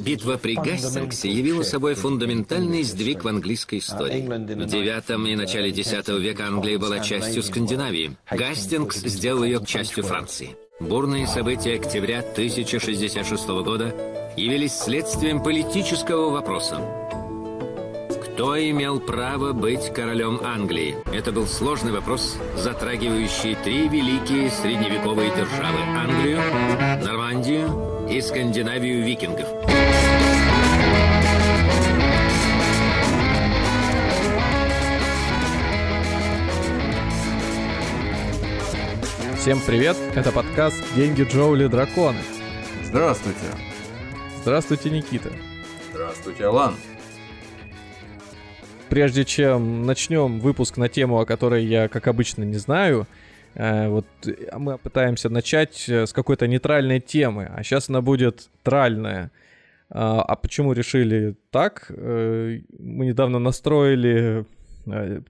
Битва при Гастингсе явила собой фундаментальный сдвиг в английской истории. В девятом и начале X века Англия была частью Скандинавии. Гастингс сделал ее частью Франции. Бурные события октября 1066 года явились следствием политического вопроса. Кто имел право быть королем Англии? Это был сложный вопрос, затрагивающий три великие средневековые державы – Англию, Нормандию и Скандинавию викингов. Всем привет, это подкаст «Деньги, Джоули, драконы». Здравствуйте. Здравствуйте, Никита. Здравствуйте, Алан. Прежде чем начнем выпуск на тему, о которой я, как обычно, не знаю, Э, вот мы пытаемся начать э, с какой-то нейтральной темы, а сейчас она будет тральная. А, а почему решили так? Э, мы недавно настроили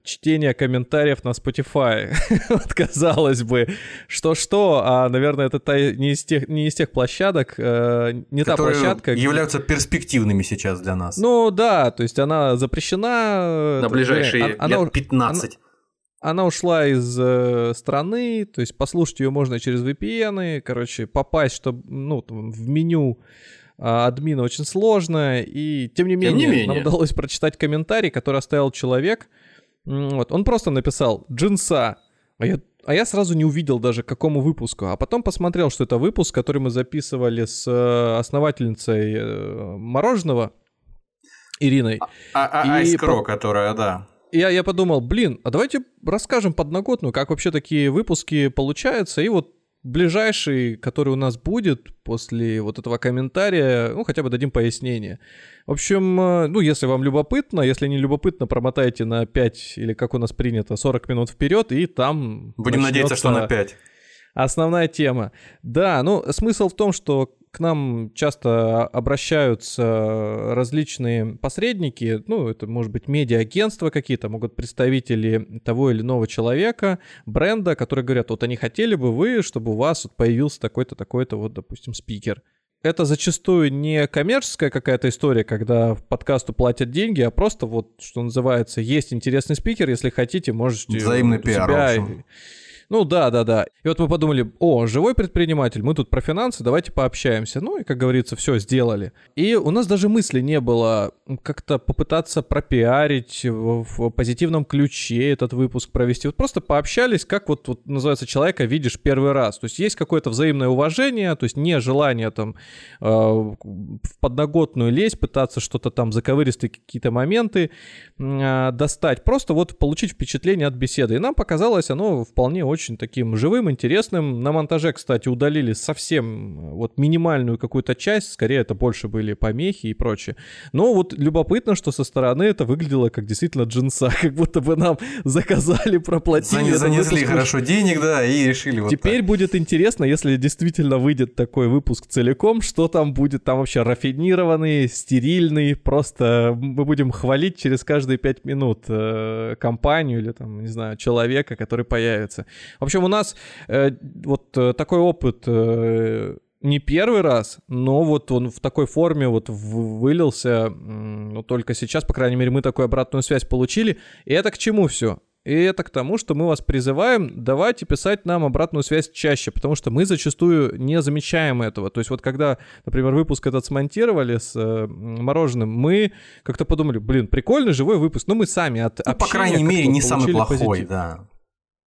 чтение комментариев на Spotify. вот, казалось бы, что-что, а, наверное, это та, не, из тех, не из тех площадок, не та площадка... являются перспективными сейчас для нас. Ну да, то есть она запрещена... На ближайшие она, лет 15. Она, она ушла из э, страны, то есть послушать ее можно через VPN, короче, попасть, чтобы, ну, там, в меню э, админа очень сложно, и тем не, тем менее, не менее, нам удалось прочитать комментарий, который оставил человек, вот, он просто написал «Джинса», а я, а я сразу не увидел даже, к какому выпуску, а потом посмотрел, что это выпуск, который мы записывали с э, основательницей э, мороженого, Ириной. А, а, а Айскро, по... которая, да я, я подумал, блин, а давайте расскажем подноготную, как вообще такие выпуски получаются. И вот ближайший, который у нас будет после вот этого комментария, ну, хотя бы дадим пояснение. В общем, э, ну, если вам любопытно, если не любопытно, промотайте на 5 или как у нас принято, 40 минут вперед, и там... Будем надеяться, что на 5. Основная тема. Да, ну, смысл в том, что к нам часто обращаются различные посредники, ну, это может быть медиа-агентства какие-то, могут представители того или иного человека, бренда, которые говорят, вот они хотели бы вы, чтобы у вас вот появился такой-то, такой-то, вот, допустим, спикер. Это зачастую не коммерческая какая-то история, когда в подкасту платят деньги, а просто вот, что называется, есть интересный спикер, если хотите, можете... Взаимный пиар, себя... в ну да, да, да. И вот мы подумали, о, живой предприниматель, мы тут про финансы, давайте пообщаемся. Ну и, как говорится, все сделали. И у нас даже мысли не было как-то попытаться пропиарить в позитивном ключе этот выпуск провести. Вот просто пообщались, как вот, вот называется, человека видишь первый раз. То есть есть какое-то взаимное уважение, то есть не желание там э, в подноготную лезть, пытаться что-то там заковыристые какие-то моменты э, достать. Просто вот получить впечатление от беседы. И нам показалось оно вполне очень очень таким живым, интересным. На монтаже, кстати, удалили совсем вот минимальную какую-то часть, скорее это больше были помехи и прочее. Но вот любопытно, что со стороны это выглядело как действительно джинса, как будто бы нам заказали, проплатили. занесли хорошо денег, да, и решили вот Теперь так. будет интересно, если действительно выйдет такой выпуск целиком, что там будет, там вообще рафинированный, стерильный, просто мы будем хвалить через каждые пять минут э, компанию или там, не знаю, человека, который появится. В общем, у нас э, вот э, такой опыт э, не первый раз, но вот он в такой форме вот вылился, ну, только сейчас, по крайней мере, мы такую обратную связь получили. И это к чему все? И это к тому, что мы вас призываем, давайте писать нам обратную связь чаще, потому что мы зачастую не замечаем этого. То есть вот когда, например, выпуск этот смонтировали с э, мороженым, мы как-то подумали, блин, прикольный живой выпуск, но мы сами от ну, по крайней мере, не самый плохой, позитив. да.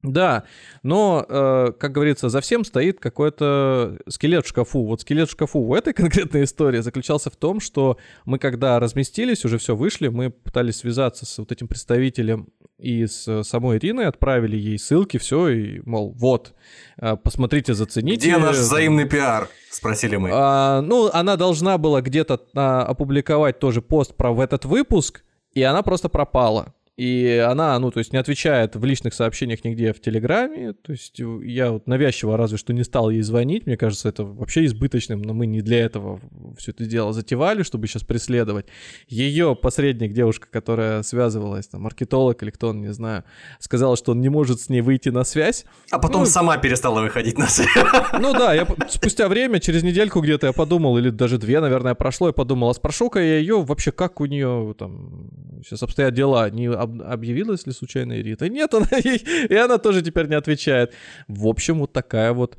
Да, но, э, как говорится, за всем стоит какой-то скелет в шкафу. Вот скелет в шкафу у этой конкретной истории заключался в том, что мы когда разместились, уже все вышли, мы пытались связаться с вот этим представителем и с самой Ириной, отправили ей ссылки, все, и, мол, вот, э, посмотрите, зацените. Где наш взаимный пиар? Спросили мы. А, ну, она должна была где-то а, опубликовать тоже пост про в этот выпуск, и она просто пропала. И она, ну, то есть не отвечает в личных сообщениях нигде в Телеграме. То есть я вот навязчиво разве что не стал ей звонить. Мне кажется, это вообще избыточным, но мы не для этого все это дело затевали, чтобы сейчас преследовать. Ее посредник, девушка, которая связывалась, там, маркетолог или кто он, не знаю, сказала, что он не может с ней выйти на связь. А потом ну, сама перестала выходить на связь. Ну да, я спустя время, через недельку где-то я подумал, или даже две, наверное, прошло, я подумал, а спрошу-ка я ее вообще, как у нее там сейчас обстоят дела, не об, объявилась ли случайно Рита? Нет, она, и, она тоже теперь не отвечает. В общем, вот такая вот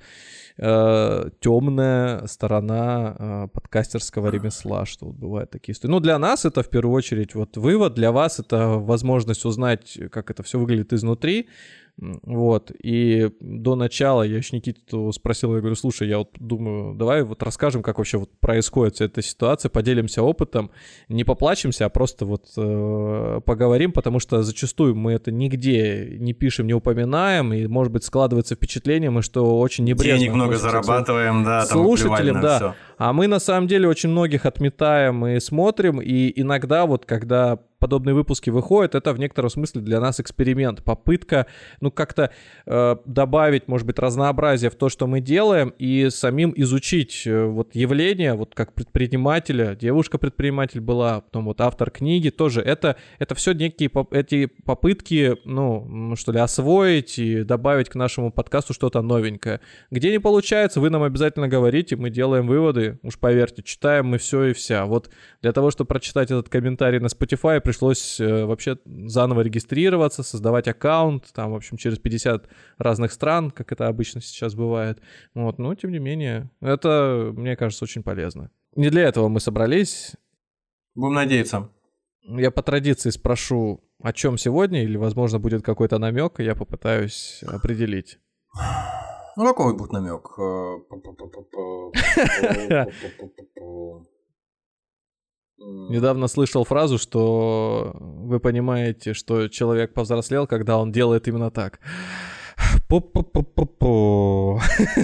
э, темная сторона э, подкастерского ремесла, что вот бывают такие истории. Ну, для нас это в первую очередь вот вывод, для вас это возможность узнать, как это все выглядит изнутри, вот, и до начала я еще Никиту спросил, я говорю, слушай, я вот думаю, давай вот расскажем, как вообще вот происходит вся эта ситуация, поделимся опытом, не поплачемся, а просто вот э, поговорим, потому что зачастую мы это нигде не пишем, не упоминаем, и, может быть, складывается впечатление, мы что очень небрежно... Денег много зарабатываем, да, там слушателям, да. Все. А мы на самом деле очень многих отметаем и смотрим, и иногда вот когда подобные выпуски выходят, это в некотором смысле для нас эксперимент, попытка, ну, как-то э, добавить, может быть, разнообразие в то, что мы делаем, и самим изучить э, вот явление, вот как предпринимателя, девушка-предприниматель была, потом вот автор книги тоже, это, это все некие эти попытки, ну, что ли, освоить и добавить к нашему подкасту что-то новенькое. Где не получается, вы нам обязательно говорите, мы делаем выводы, уж поверьте, читаем мы все и вся. Вот для того, чтобы прочитать этот комментарий на Spotify, пришлось э, вообще заново регистрироваться, создавать аккаунт, там, в общем, через 50 разных стран, как это обычно сейчас бывает. Вот, но, тем не менее, это, мне кажется, очень полезно. Не для этого мы собрались. Будем надеяться. Я по традиции спрошу, о чем сегодня, или, возможно, будет какой-то намек, и я попытаюсь определить. Ну, какой будет намек? Недавно слышал фразу, что вы понимаете, что человек повзрослел, когда он делает именно так.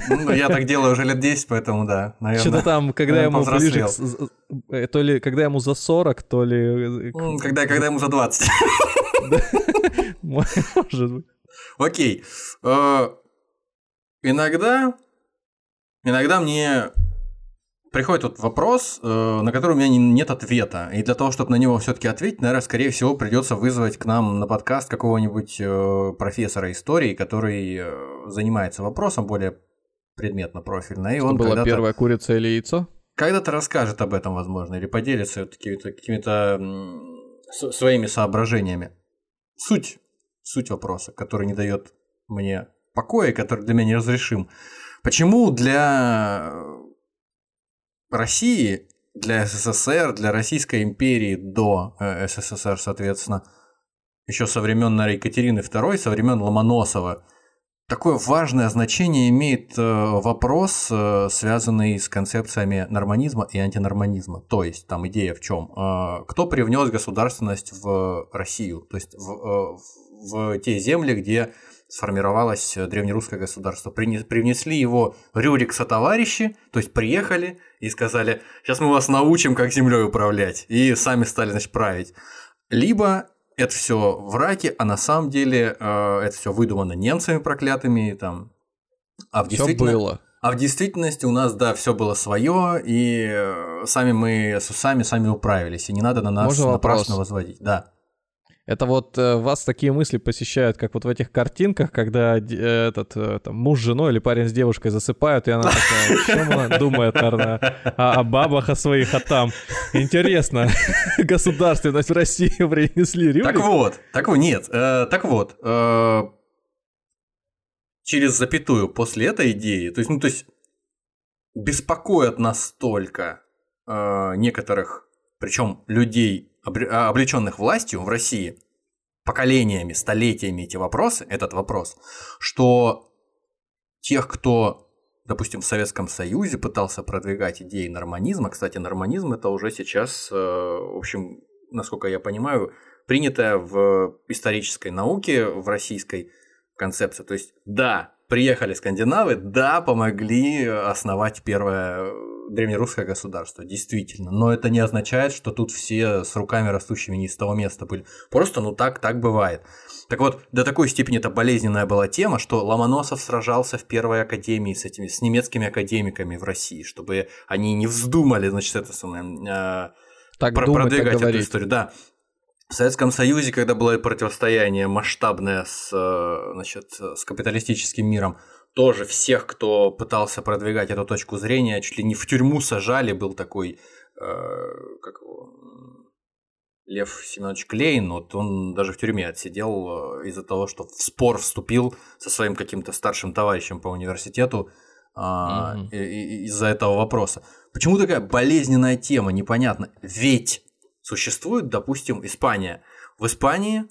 Ну, я так делаю уже лет 10, поэтому да, наверное. Что-то там, когда ему ближе, э, то ли когда ему за 40, то ли... Э, когда, когда ему за 20. Может быть. Окей. Э, иногда, иногда мне приходит вот вопрос, э, на который у меня нет ответа. И для того, чтобы на него все-таки ответить, наверное, скорее всего, придется вызвать к нам на подкаст какого-нибудь э, профессора истории, который э, занимается вопросом более предметно, профильно. И Что он была первая курица или яйцо? Когда-то расскажет об этом, возможно, или поделится какими-то, какими-то своими соображениями. Суть, суть вопроса, который не дает мне покоя, который для меня неразрешим. Почему для России, для СССР, для Российской империи до э, СССР, соответственно, еще со времен Екатерины II, со времен Ломоносова, такое важное значение имеет э, вопрос, э, связанный с концепциями норманизма и антинорманизма. То есть, там идея в чем? Кто привнес государственность в Россию? То есть, в, в те земли, где сформировалось древнерусское государство. Привнесли его Рюрик со товарищи, то есть приехали и сказали, сейчас мы вас научим, как землей управлять, и сами стали, значит, править. Либо это все враки, а на самом деле э, это все выдумано немцами проклятыми, там, а в действительности... было. А в действительности у нас, да, все было свое, и э, сами мы с усами сами управились, и не надо на нас Можно напрасно вопрос? возводить. Да. Это вот э, вас такие мысли посещают, как вот в этих картинках, когда э, этот э, там, муж с женой или парень с девушкой засыпают, и она такая, чем она думает, наверное, о, о бабах, о своих, а там. Интересно, государственность в России принесли Рюрик? Так вот, так вот, нет, э, так вот, э, через запятую после этой идеи, то есть, ну, то есть, беспокоят настолько э, некоторых, причем людей облеченных властью в России поколениями, столетиями эти вопросы, этот вопрос, что тех, кто, допустим, в Советском Союзе пытался продвигать идеи норманизма, кстати, норманизм это уже сейчас, э, в общем, насколько я понимаю, принятая в исторической науке, в российской концепции. То есть, да, приехали скандинавы, да, помогли основать первое древнерусское государство, действительно. Но это не означает, что тут все с руками растущими не с того места были. Просто, ну так, так бывает. Так вот, до такой степени это болезненная была тема, что Ломоносов сражался в первой академии с этими, с немецкими академиками в России, чтобы они не вздумали, значит, это самое, э, так про- думать, продвигать так эту говорить. историю. Да. В Советском Союзе, когда было противостояние масштабное с, э, значит, с капиталистическим миром, тоже всех, кто пытался продвигать эту точку зрения, чуть ли не в тюрьму сажали, был такой, э, как его, Лев Семенович Клейн, вот он даже в тюрьме отсидел э, из-за того, что в спор вступил со своим каким-то старшим товарищем по университету и- и- из-за этого вопроса. Почему такая болезненная тема, непонятно? Ведь существует, допустим, Испания. В Испании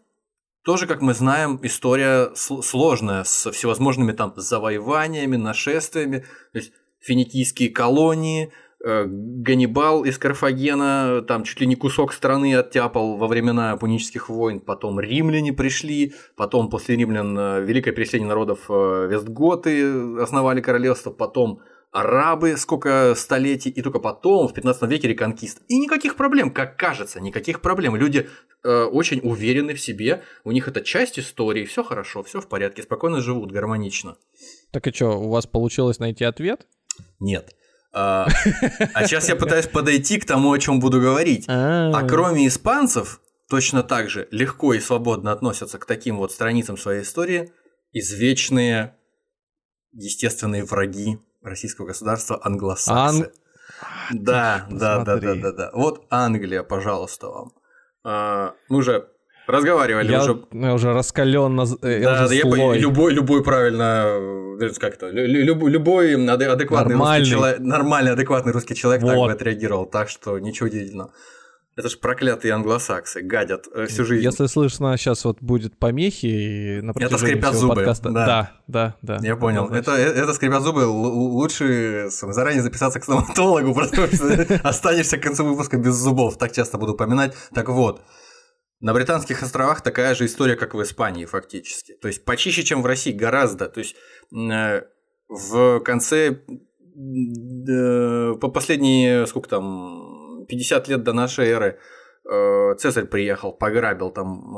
тоже, как мы знаем, история сл- сложная с всевозможными там завоеваниями, нашествиями, то есть финикийские колонии, э, Ганнибал из Карфагена там чуть ли не кусок страны оттяпал во времена пунических войн, потом римляне пришли, потом после римлян э, великое переселение народов э, Вестготы основали королевство, потом арабы сколько столетий, и только потом, в 15 веке, реконкист. И никаких проблем, как кажется, никаких проблем. Люди э, очень уверены в себе, у них это часть истории, все хорошо, все в порядке, спокойно живут, гармонично. Так и что, у вас получилось найти ответ? Нет. А сейчас я пытаюсь подойти к тому, о чем буду говорить. А кроме испанцев, точно так же легко и свободно относятся к таким вот страницам своей истории извечные естественные враги российского государства англосаксы. Ан- Да, да, да, да, да, да. Вот Англия, пожалуйста вам. А, Мы уже разговаривали Я, уже. я уже раскаленно, я Да, уже да, я по- злой. любой, любой правильно, э, как то, лю- лю- любой аде- адекватный Нормальный. русский человек, нормальный адекватный русский человек так Вот. бы отреагировал, так что ничего удивительного. Это же проклятые англосаксы, гадят э, всю жизнь. Если слышно, сейчас вот будет помехи и на протяжении скрипят всего зубы, подкаста. да. Да, да, да. Я понял. Это, э, это скрипят зубы. Л- Лучше заранее записаться к стоматологу, потому что останешься к концу выпуска без зубов. Так часто буду поминать. Так вот, на Британских островах такая же история, как в Испании, фактически. То есть почище, чем в России, гораздо. То есть э, в конце э, по последние, сколько там, 50 лет до нашей эры э, Цезарь приехал, пограбил там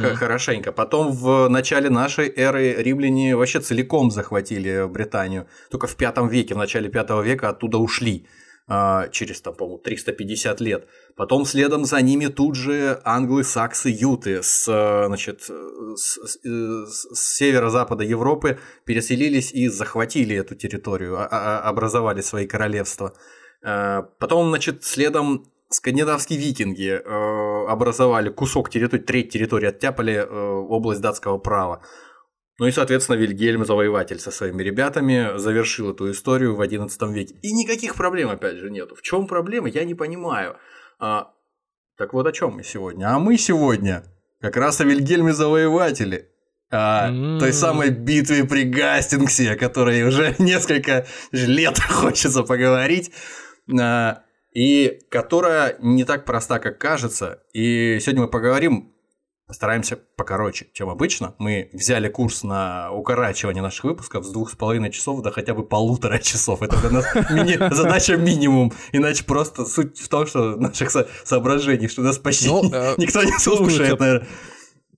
х- хорошенько. Потом в начале нашей эры римляне вообще целиком захватили Британию. Только в пятом веке, в начале пятого века оттуда ушли э, через, там, по-моему, 350 лет. Потом следом за ними тут же англы-саксы юты с, значит, с, с- с северо-запада Европы переселились и захватили эту территорию, а- а- образовали свои королевства. Э, Потом, значит, следом скандинавские викинги э, образовали кусок территории, треть территории оттяпали э, область датского права. Ну и, соответственно, Вильгельм Завоеватель со своими ребятами завершил эту историю в XI веке. И никаких проблем, опять же, нету. В чем проблема, я не понимаю. А, так вот о чем мы сегодня? А мы сегодня как раз о Вильгельме Завоевателе. А, М. той самой битве при Гастингсе, о которой уже несколько лет хочется поговорить. А, и которая не так проста, как кажется. И сегодня мы поговорим, постараемся покороче, чем обычно. Мы взяли курс на укорачивание наших выпусков с двух с половиной часов до хотя бы полутора часов. Это для нас мини- задача минимум. Иначе просто суть в том, что наших со- соображений, что нас почти Ну, э, никто не слушает, наверное.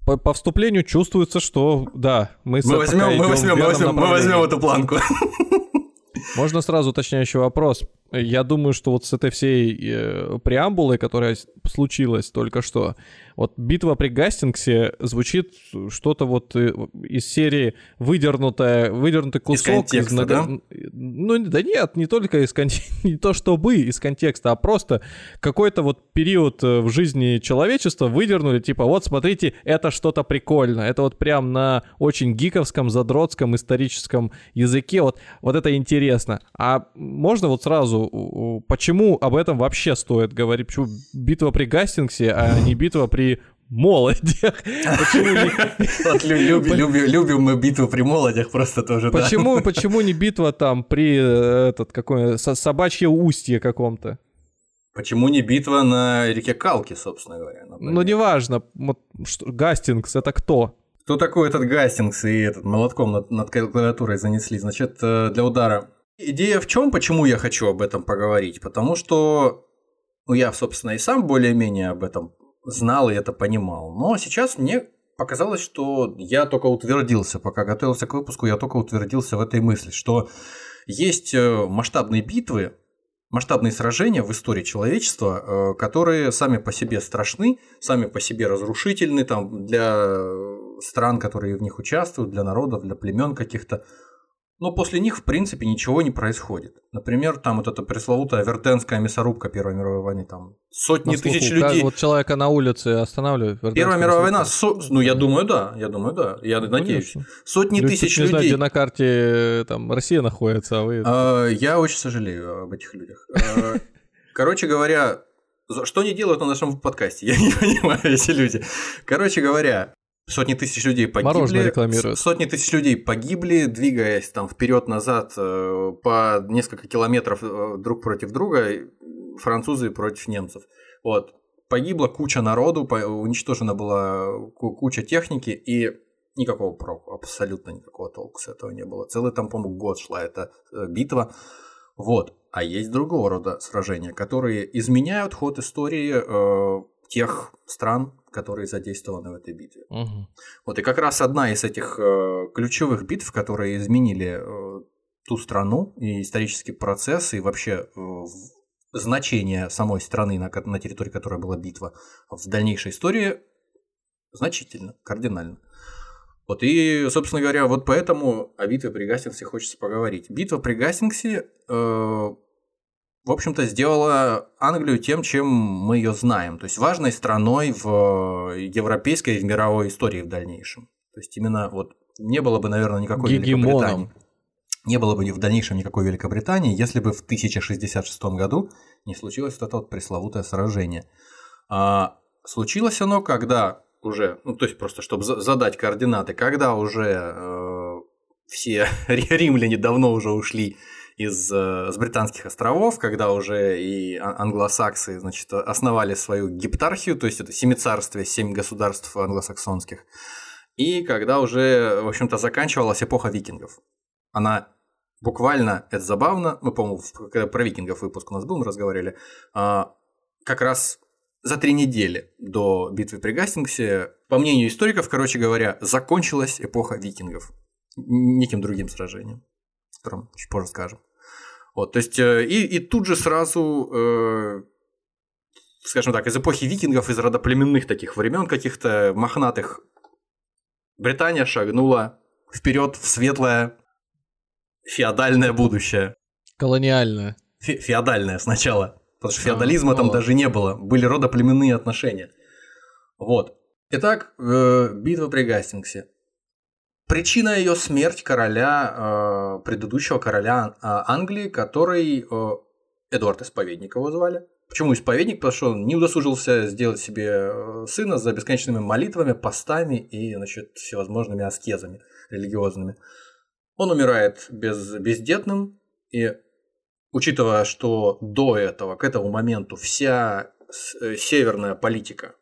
По, по вступлению чувствуется, что да, мы, Мы возьмем, мы возьмем, мы возьмем, мы возьмем эту планку. Можно сразу уточняющий вопрос. Я думаю, что вот с этой всей э, преамбулой, которая случилась только что, вот битва при Гастингсе звучит что-то вот э, из серии выдернутая, выдернутый кусок контекста, да? Ну да нет, не только из контекста, не то чтобы из контекста, а просто какой-то вот период э, в жизни человечества выдернули, типа вот смотрите, это что-то прикольное, это вот прям на очень гиковском, задротском, историческом языке, вот, вот это интересно. А можно вот сразу, почему об этом вообще стоит говорить? Почему битва при Гастингсе, а не битва при молодях? Вот лю- любим, мы битву при молодях просто тоже. Почему, почему не битва там при э, этот какой со- собачье устье каком-то? Почему не битва на реке Калки, собственно говоря? Ну, неважно, Гастингс это кто? Кто такой этот Гастингс и этот молотком над, над клавиатурой занесли? Значит, э, для удара Идея в чем, почему я хочу об этом поговорить? Потому что ну, я, собственно, и сам более-менее об этом знал и это понимал. Но сейчас мне показалось, что я только утвердился, пока готовился к выпуску, я только утвердился в этой мысли, что есть э, масштабные битвы, масштабные сражения в истории человечества, э, которые сами по себе страшны, сами по себе разрушительны там, для стран, которые в них участвуют, для народов, для племен каких-то. Но после них, в принципе, ничего не происходит. Например, там вот эта пресловутая Вертенская мясорубка Первой мировой войны, там сотни слуху, тысяч людей. вот человека на улице останавливают. Первая мировая война, со- ну я думаю, да, я думаю, да, я надеюсь. Конечно. Сотни Люди тысяч не знают, людей. где на карте э, там Россия находится, а вы... А, Я очень сожалею об этих людях. А, Короче говоря, что они делают на нашем подкасте? Я не понимаю, эти люди. Короче говоря, сотни тысяч людей погибли. Сотни тысяч людей погибли, двигаясь там вперед-назад э, по несколько километров э, друг против друга, французы против немцев. Вот. Погибла куча народу, уничтожена была ку- куча техники, и никакого проку, абсолютно никакого толку с этого не было. Целый там, по-моему, год шла эта э, битва. Вот. А есть другого рода сражения, которые изменяют ход истории тех стран, которые задействованы в этой битве. Мгм. Вот и как раз одна из этих э, ключевых битв, которые изменили э, ту страну и исторический процесс, и вообще э, значение самой страны, на, на территории которой была битва, в дальнейшей истории значительно, кардинально. Вот и, собственно говоря, вот поэтому о битве при Гастингсе хочется поговорить. Битва при Гастингсе, э, в общем-то, сделала Англию тем, чем мы ее знаем. То есть важной страной в э, европейской и в мировой истории в дальнейшем. То есть именно вот не было бы, наверное, никакой Гегемоном. Великобритании. Не было бы в дальнейшем никакой Великобритании, если бы в 1066 году не случилось вот это вот пресловутое сражение. А, случилось оно, когда уже, ну то есть просто чтобы за- задать координаты, когда уже э, все римляне давно уже ушли из э, с британских островов, когда уже и а- англосаксы, значит, основали свою гептархию, то есть это семицарствие, семь государств англосаксонских, и когда уже, в общем-то, заканчивалась эпоха викингов. Она буквально, это забавно, мы, по-моему, когда про викингов выпуск у нас был, мы разговаривали, а, как раз за три недели до битвы при Гастингсе, по мнению историков, короче говоря, закончилась эпоха викингов. Неким другим сражением, о котором чуть позже скажем. Вот, то есть, э, и, и тут же сразу, э, скажем так, из эпохи викингов, из родоплеменных таких времен каких-то мохнатых, Британия шагнула вперед в светлое феодальное будущее. Колониальная. Фе- феодальное сначала. Потому что А, феодализма ну там ладно. даже не было. Были родоплеменные отношения. Вот. Итак, э, битва при Гастингсе. Причина ее смерть короля, э, предыдущего короля э, Англии, который э, Эдуард Исповедник его звали. Почему исповедник? Потому что он не удосужился сделать себе сына за бесконечными молитвами, постами и значит, всевозможными аскезами религиозными. Он умирает без, бездетным, и учитывая, что до этого, к этому моменту, вся северная политика,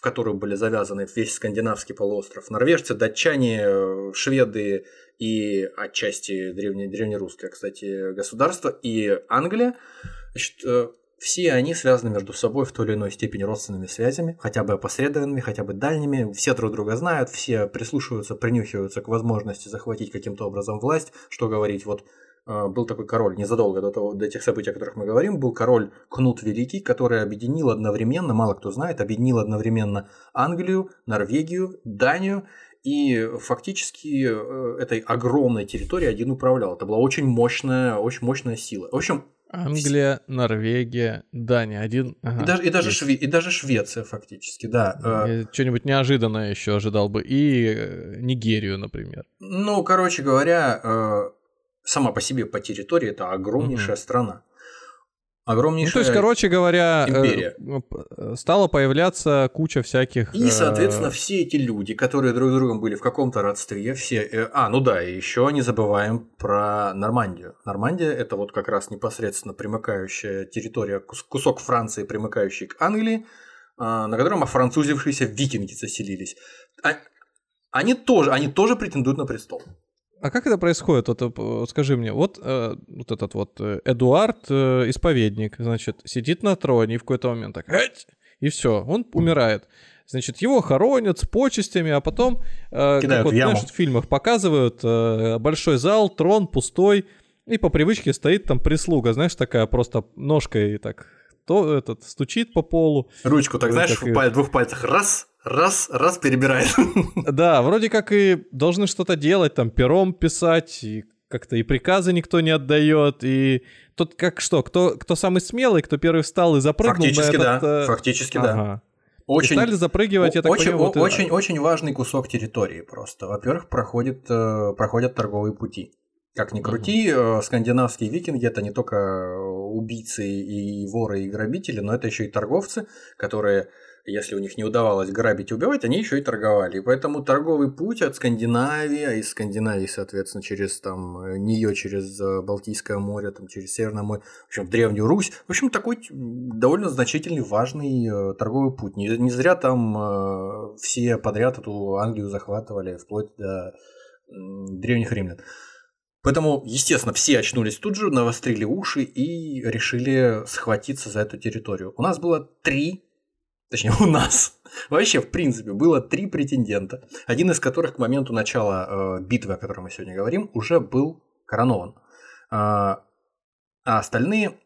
в которую были завязаны весь скандинавский полуостров, норвежцы, датчане, э, шведы и отчасти древне, древнерусское, кстати, государство, и Англия, значит, э, все они связаны между собой в той или иной степени родственными связями, хотя бы опосредованными, хотя бы дальними. Все друг друга знают, все прислушиваются, принюхиваются к возможности захватить каким-то образом власть. Что говорить, вот был такой король незадолго до, того, до тех событий, о которых мы говорим, был король Кнут Великий, который объединил одновременно, мало кто знает, объединил одновременно Англию, Норвегию, Данию и фактически э, этой огромной территорией один управлял. Это была очень мощная, очень мощная сила. В общем, Англия, Норвегия, Дания. Один. ага, и, даже, и, даже. Шве- и даже Швеция фактически, да. Э, что-нибудь неожиданное еще ожидал бы. И э, Нигерию, например. Ну, короче говоря, сама по себе по территории это огромнейшая страна. Ну, Огромнейшая. то есть, короче говоря, э, империя. э, стала появляться куча всяких... И, э, соответственно, все эти люди, которые друг с другом были в каком-то родстве, все... а, ну да, и еще не забываем про Нормандию. Нормандия – это вот как раз непосредственно примыкающая территория, кус- кусок Франции, примыкающий к Англии, а, на котором офранцузившиеся викинги заселились. А- Они тоже, они тоже претендуют на престол. А как это происходит? Вот, э, скажи мне, вот, э, вот этот вот э, Эдуард, э, исповедник, значит, сидит на троне и в какой-то момент так, и все, он умирает. Значит, его хоронят с почестями, а потом, э, как вот, знаешь, в фильмах показывают, э, большой зал, трон пустой, и по привычке стоит там прислуга, знаешь, такая просто ножкой так то этот стучит по полу. Ручку так, знаешь, в и... двух пальцах раз, раз, раз перебирает. Да, вроде как и должны что-то делать, там пером писать, и как-то и приказы никто не отдает, и тут как что, кто, кто самый смелый, кто первый встал и запрыгнул Фактически на этот... да, э, фактически ага. да. Очень, и стали запрыгивать, я так очень, понимаю. Вот очень, и... очень важный кусок территории просто. Во-первых, проходит, э, проходят торговые пути. Как ни крути, угу. скандинавские викинги это не только убийцы и воры и грабители, но это еще и торговцы, которые если у них не удавалось грабить и убивать, они еще и торговали. И поэтому торговый путь от Скандинавии, а из Скандинавии, соответственно, через там нее, через э, Балтийское море, там, через Северное море, в общем, в Древнюю Русь. В общем, такой довольно значительный, важный э, торговый путь. Не, не зря там э, все подряд эту Англию захватывали, вплоть до древних римлян. Поэтому, естественно, все очнулись тут же, навострили уши и решили схватиться за эту территорию. У нас было три, точнее у нас, вообще в принципе было три претендента, один из которых к моменту начала э, битвы, о которой мы сегодня говорим, уже был коронован. А, а остальные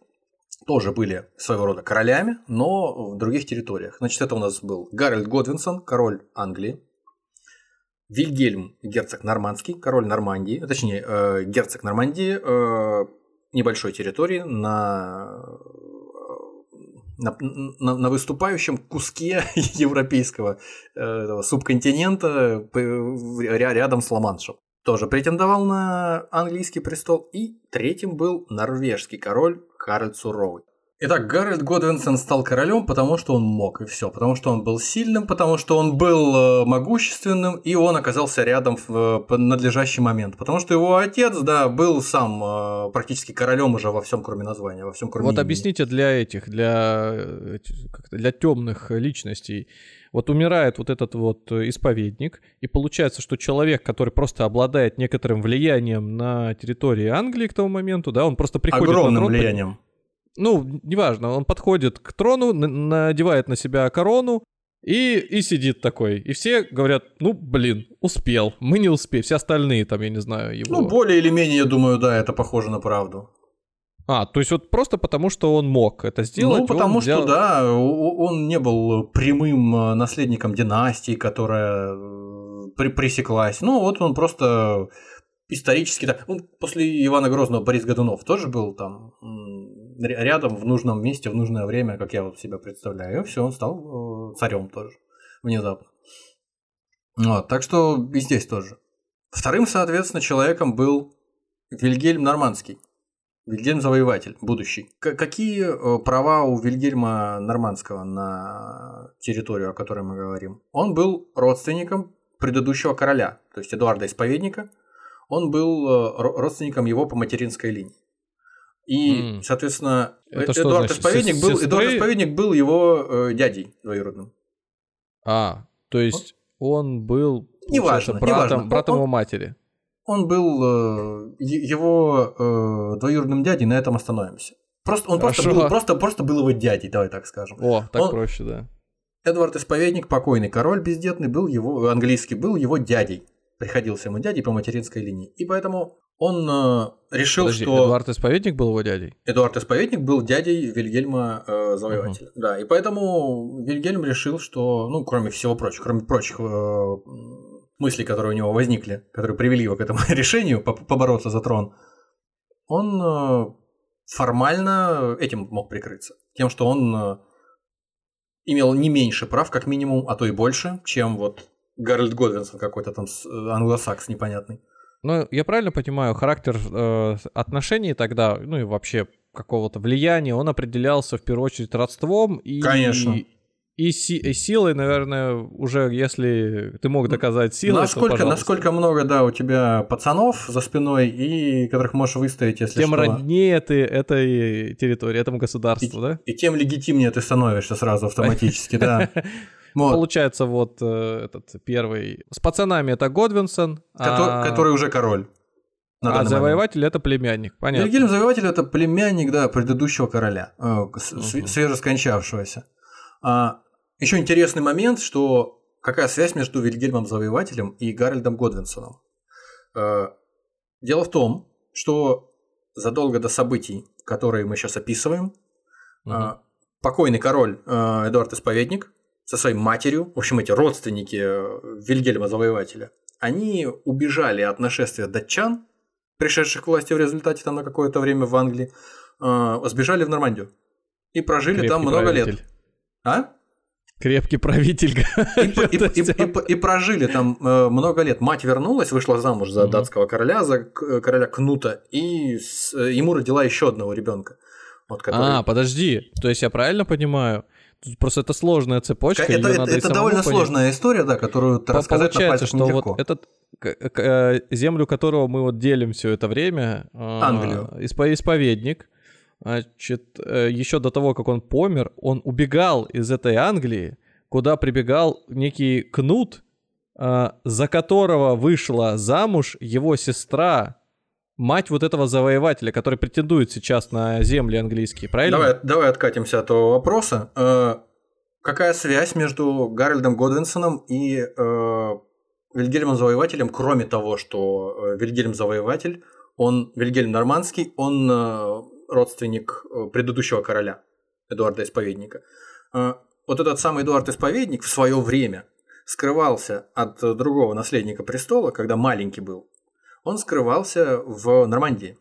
тоже были своего рода королями, но в других территориях. Значит, это у нас был Гарольд Годвинсон, король Англии, Вильгельм, герцог Нормандский, король Нормандии, точнее, э, герцог Нормандии, э, небольшой территории на, на, на, на выступающем куске европейского э, субконтинента рядом с Ла-Маншем. Тоже претендовал на английский престол. И третьим был норвежский король Харальд Суровый. Итак, Гарольд Годвинсон стал королем, потому что он мог, и все. Потому что он был сильным, потому что он был э, могущественным, и он оказался рядом в надлежащий момент. Потому что его отец, да, был сам э, практически королем уже во всем, кроме названия, во всем, кроме Вот имени. объясните для этих, для, э, для темных личностей. Вот умирает вот этот вот исповедник, и получается, что человек, который просто обладает некоторым влиянием на территории Англии к тому моменту, да, он просто приходит Огромным на трон, влиянием ну, неважно, он подходит к трону, надевает на себя корону и, и сидит такой. И все говорят, ну, блин, успел, мы не успели, все остальные там, я не знаю, его... Ну, более или менее, я думаю, да, это похоже на правду. А, то есть вот просто потому, что он мог это сделать? Ну, потому что, взял... да, он не был прямым э, наследником династии, которая э, при пресеклась. Ну, вот он просто исторически, да, он после Ивана Грозного Борис Годунов тоже был там рядом в нужном месте в нужное время, как я вот себя представляю. И все, он стал э, царем тоже внезапно. Вот, так что и здесь тоже. Вторым, соответственно, человеком был Вильгельм Нормандский. Вильгельм Завоеватель, будущий. К- какие э, права у Вильгельма Нормандского на территорию, о которой мы говорим? Он был родственником предыдущего короля, то есть Эдуарда Исповедника. Он был э, родственником его по материнской линии. И, mm. соответственно, Это Эдуард, значит, Исповедник был, сестры... Эдуард Исповедник был его э, дядей двоюродным. А, то есть он был неважно, братом, неважно. братом он, его матери. Он был э, его э, двоюродным дядей, на этом остановимся. Просто, он просто был, просто, просто был его дядей, давай так скажем. О, так он, проще, да. Эдвард Исповедник, покойный король бездетный, был его, английский, был его дядей. Приходился ему дядей по материнской линии. И поэтому он э, решил, Подожди, что... Эдуард Исповедник был его дядей? Эдуард Исповедник был дядей Вильгельма э, Завоевателя. Угу. Да, и поэтому Вильгельм решил, что, ну, кроме всего прочего, кроме прочих э, мыслей, которые у него возникли, которые привели его к этому решению побороться за трон, он э, формально этим мог прикрыться. Тем, что он э, имел не меньше прав, как минимум, а то и больше, чем вот Гарольд Годвинсон какой-то там э, англосакс непонятный. Ну, я правильно понимаю, характер э, отношений тогда, ну и вообще какого-то влияния, он определялся в первую очередь родством и... Конечно. И, си- и силой, наверное, уже если ты мог доказать силой, насколько, то, насколько много, да, у тебя пацанов за спиной и которых можешь выставить, если тем что. роднее ты этой территории, этому государству, и, да? И тем легитимнее ты становишься сразу автоматически, да. Вот. Получается, вот э, этот первый. С пацанами это Годвинсон. Который, а... который уже король. а завоеватель момент. это племянник, понятно. Вильгельм Завоеватель это племянник, да, предыдущего короля, э, угу. свежескончавшегося. А, еще интересный момент, что какая связь между Вильгельмом Завоевателем и Гарольдом Годвинсоном. Э, дело в том, что задолго до событий, которые мы сейчас описываем, угу. покойный король э, Эдуард Исповедник со своей матерью, в общем, эти родственники Вильгельма Завоевателя, они убежали от нашествия датчан, пришедших к власти в результате там на какое-то время в Англии, сбежали в Нормандию и прожили Крепкий там много правитель. лет. А? Крепкий правитель. И, и, и, и прожили там э, много лет. Мать вернулась, вышла замуж за датского короля, за короля Кнута, и с, э, ему родила еще одного ребенка. Вот, который... А, подожди, то есть я правильно понимаю? Просто это сложная цепочка. Это, это, это довольно понять. сложная история, да, которую По рассказать Получается, что нелегко. вот этот э, землю которого мы вот делим все это время, Англию, исповедник, Значит, э, еще до того, как он помер, он убегал из этой Англии, куда прибегал некий Кнут, э, за которого вышла замуж его сестра, мать вот этого завоевателя, который претендует сейчас на земли английские, правильно? Давай, давай откатимся от этого вопроса. Э, какая связь между Гарольдом Годвинсоном и Вильгельмом Завоевателем, кроме того, что Вильгельм Завоеватель, он Вильгельм Нормандский, он родственник э, предыдущего короля, Эдуарда Исповедника. Э, вот этот самый Эдуард Исповедник в свое время скрывался от другого наследника престола, когда маленький был. Он скрывался в Нормандии.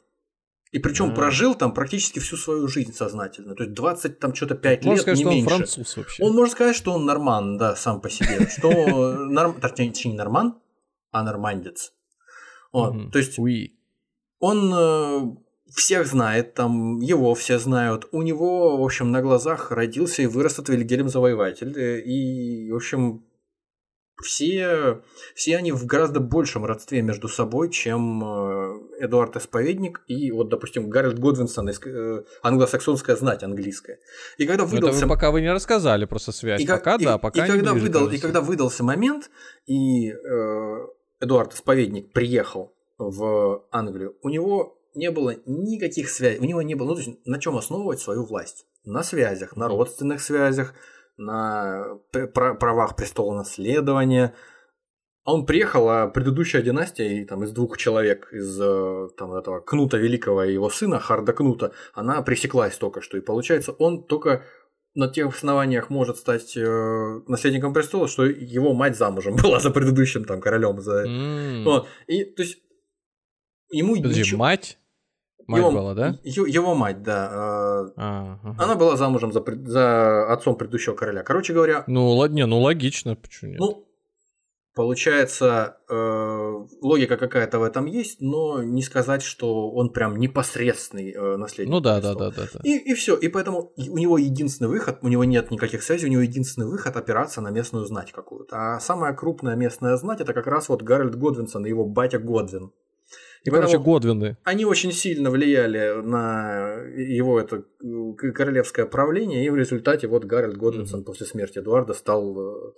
И причем mm. прожил там практически всю свою жизнь сознательно. То есть 20, там что-то 5 лет, сказать, не что меньше. Он француз вообще. Он может сказать, что он норман, да, сам по себе. Что норм... точнее, не норман, а нормандец. Вот, То есть он э, всех знает, там его все знают. У него, в общем, на глазах родился и вырос от Вильгельм Завоеватель. Э, и, в общем, все, все они в гораздо большем родстве между собой, чем э, Эдуард Исповедник и, вот, допустим, Гарольд Годвинсон, э, англосаксонская знать английская. И когда выдался... Это вы пока вы не рассказали просто связь. И, пока, и, да, пока и, когда выдал, и когда выдался момент, и э, Эдуард Исповедник приехал в Англию, у него не было никаких связей, у него не было, ну, то есть на чем основывать свою власть? На связях, на родственных связях, на правах престола наследования. Он приехал, а предыдущая династия там, из двух человек, из э, там, этого Кнута Великого и его сына, Харда Кнута, она пресеклась только что. И получается, он только на тех основаниях может стать э, наследником престола, что его мать замужем была за предыдущим там королем. За... Mm. Вот. И то есть ему Подожди, ничего... мать? Мать его, была, да? Его мать, да. А, а, ага. Она была замужем за, за отцом предыдущего короля. Короче говоря... Ну, ладно, ну логично, почему нет? Ну, получается, э, логика какая-то в этом есть, но не сказать, что он прям непосредственный э, наследник. Ну да, да, да, да, да. И, и все. И поэтому у него единственный выход, у него нет никаких связей, у него единственный выход опираться на местную знать какую-то. А самая крупная местная знать это как раз вот Гарольд Годвинсон и его батя Годвин. И, короче, Годвины. Они очень сильно влияли на его это королевское правление, и в результате вот Гарольд Годвинсон mm-hmm. после смерти Эдуарда стал э,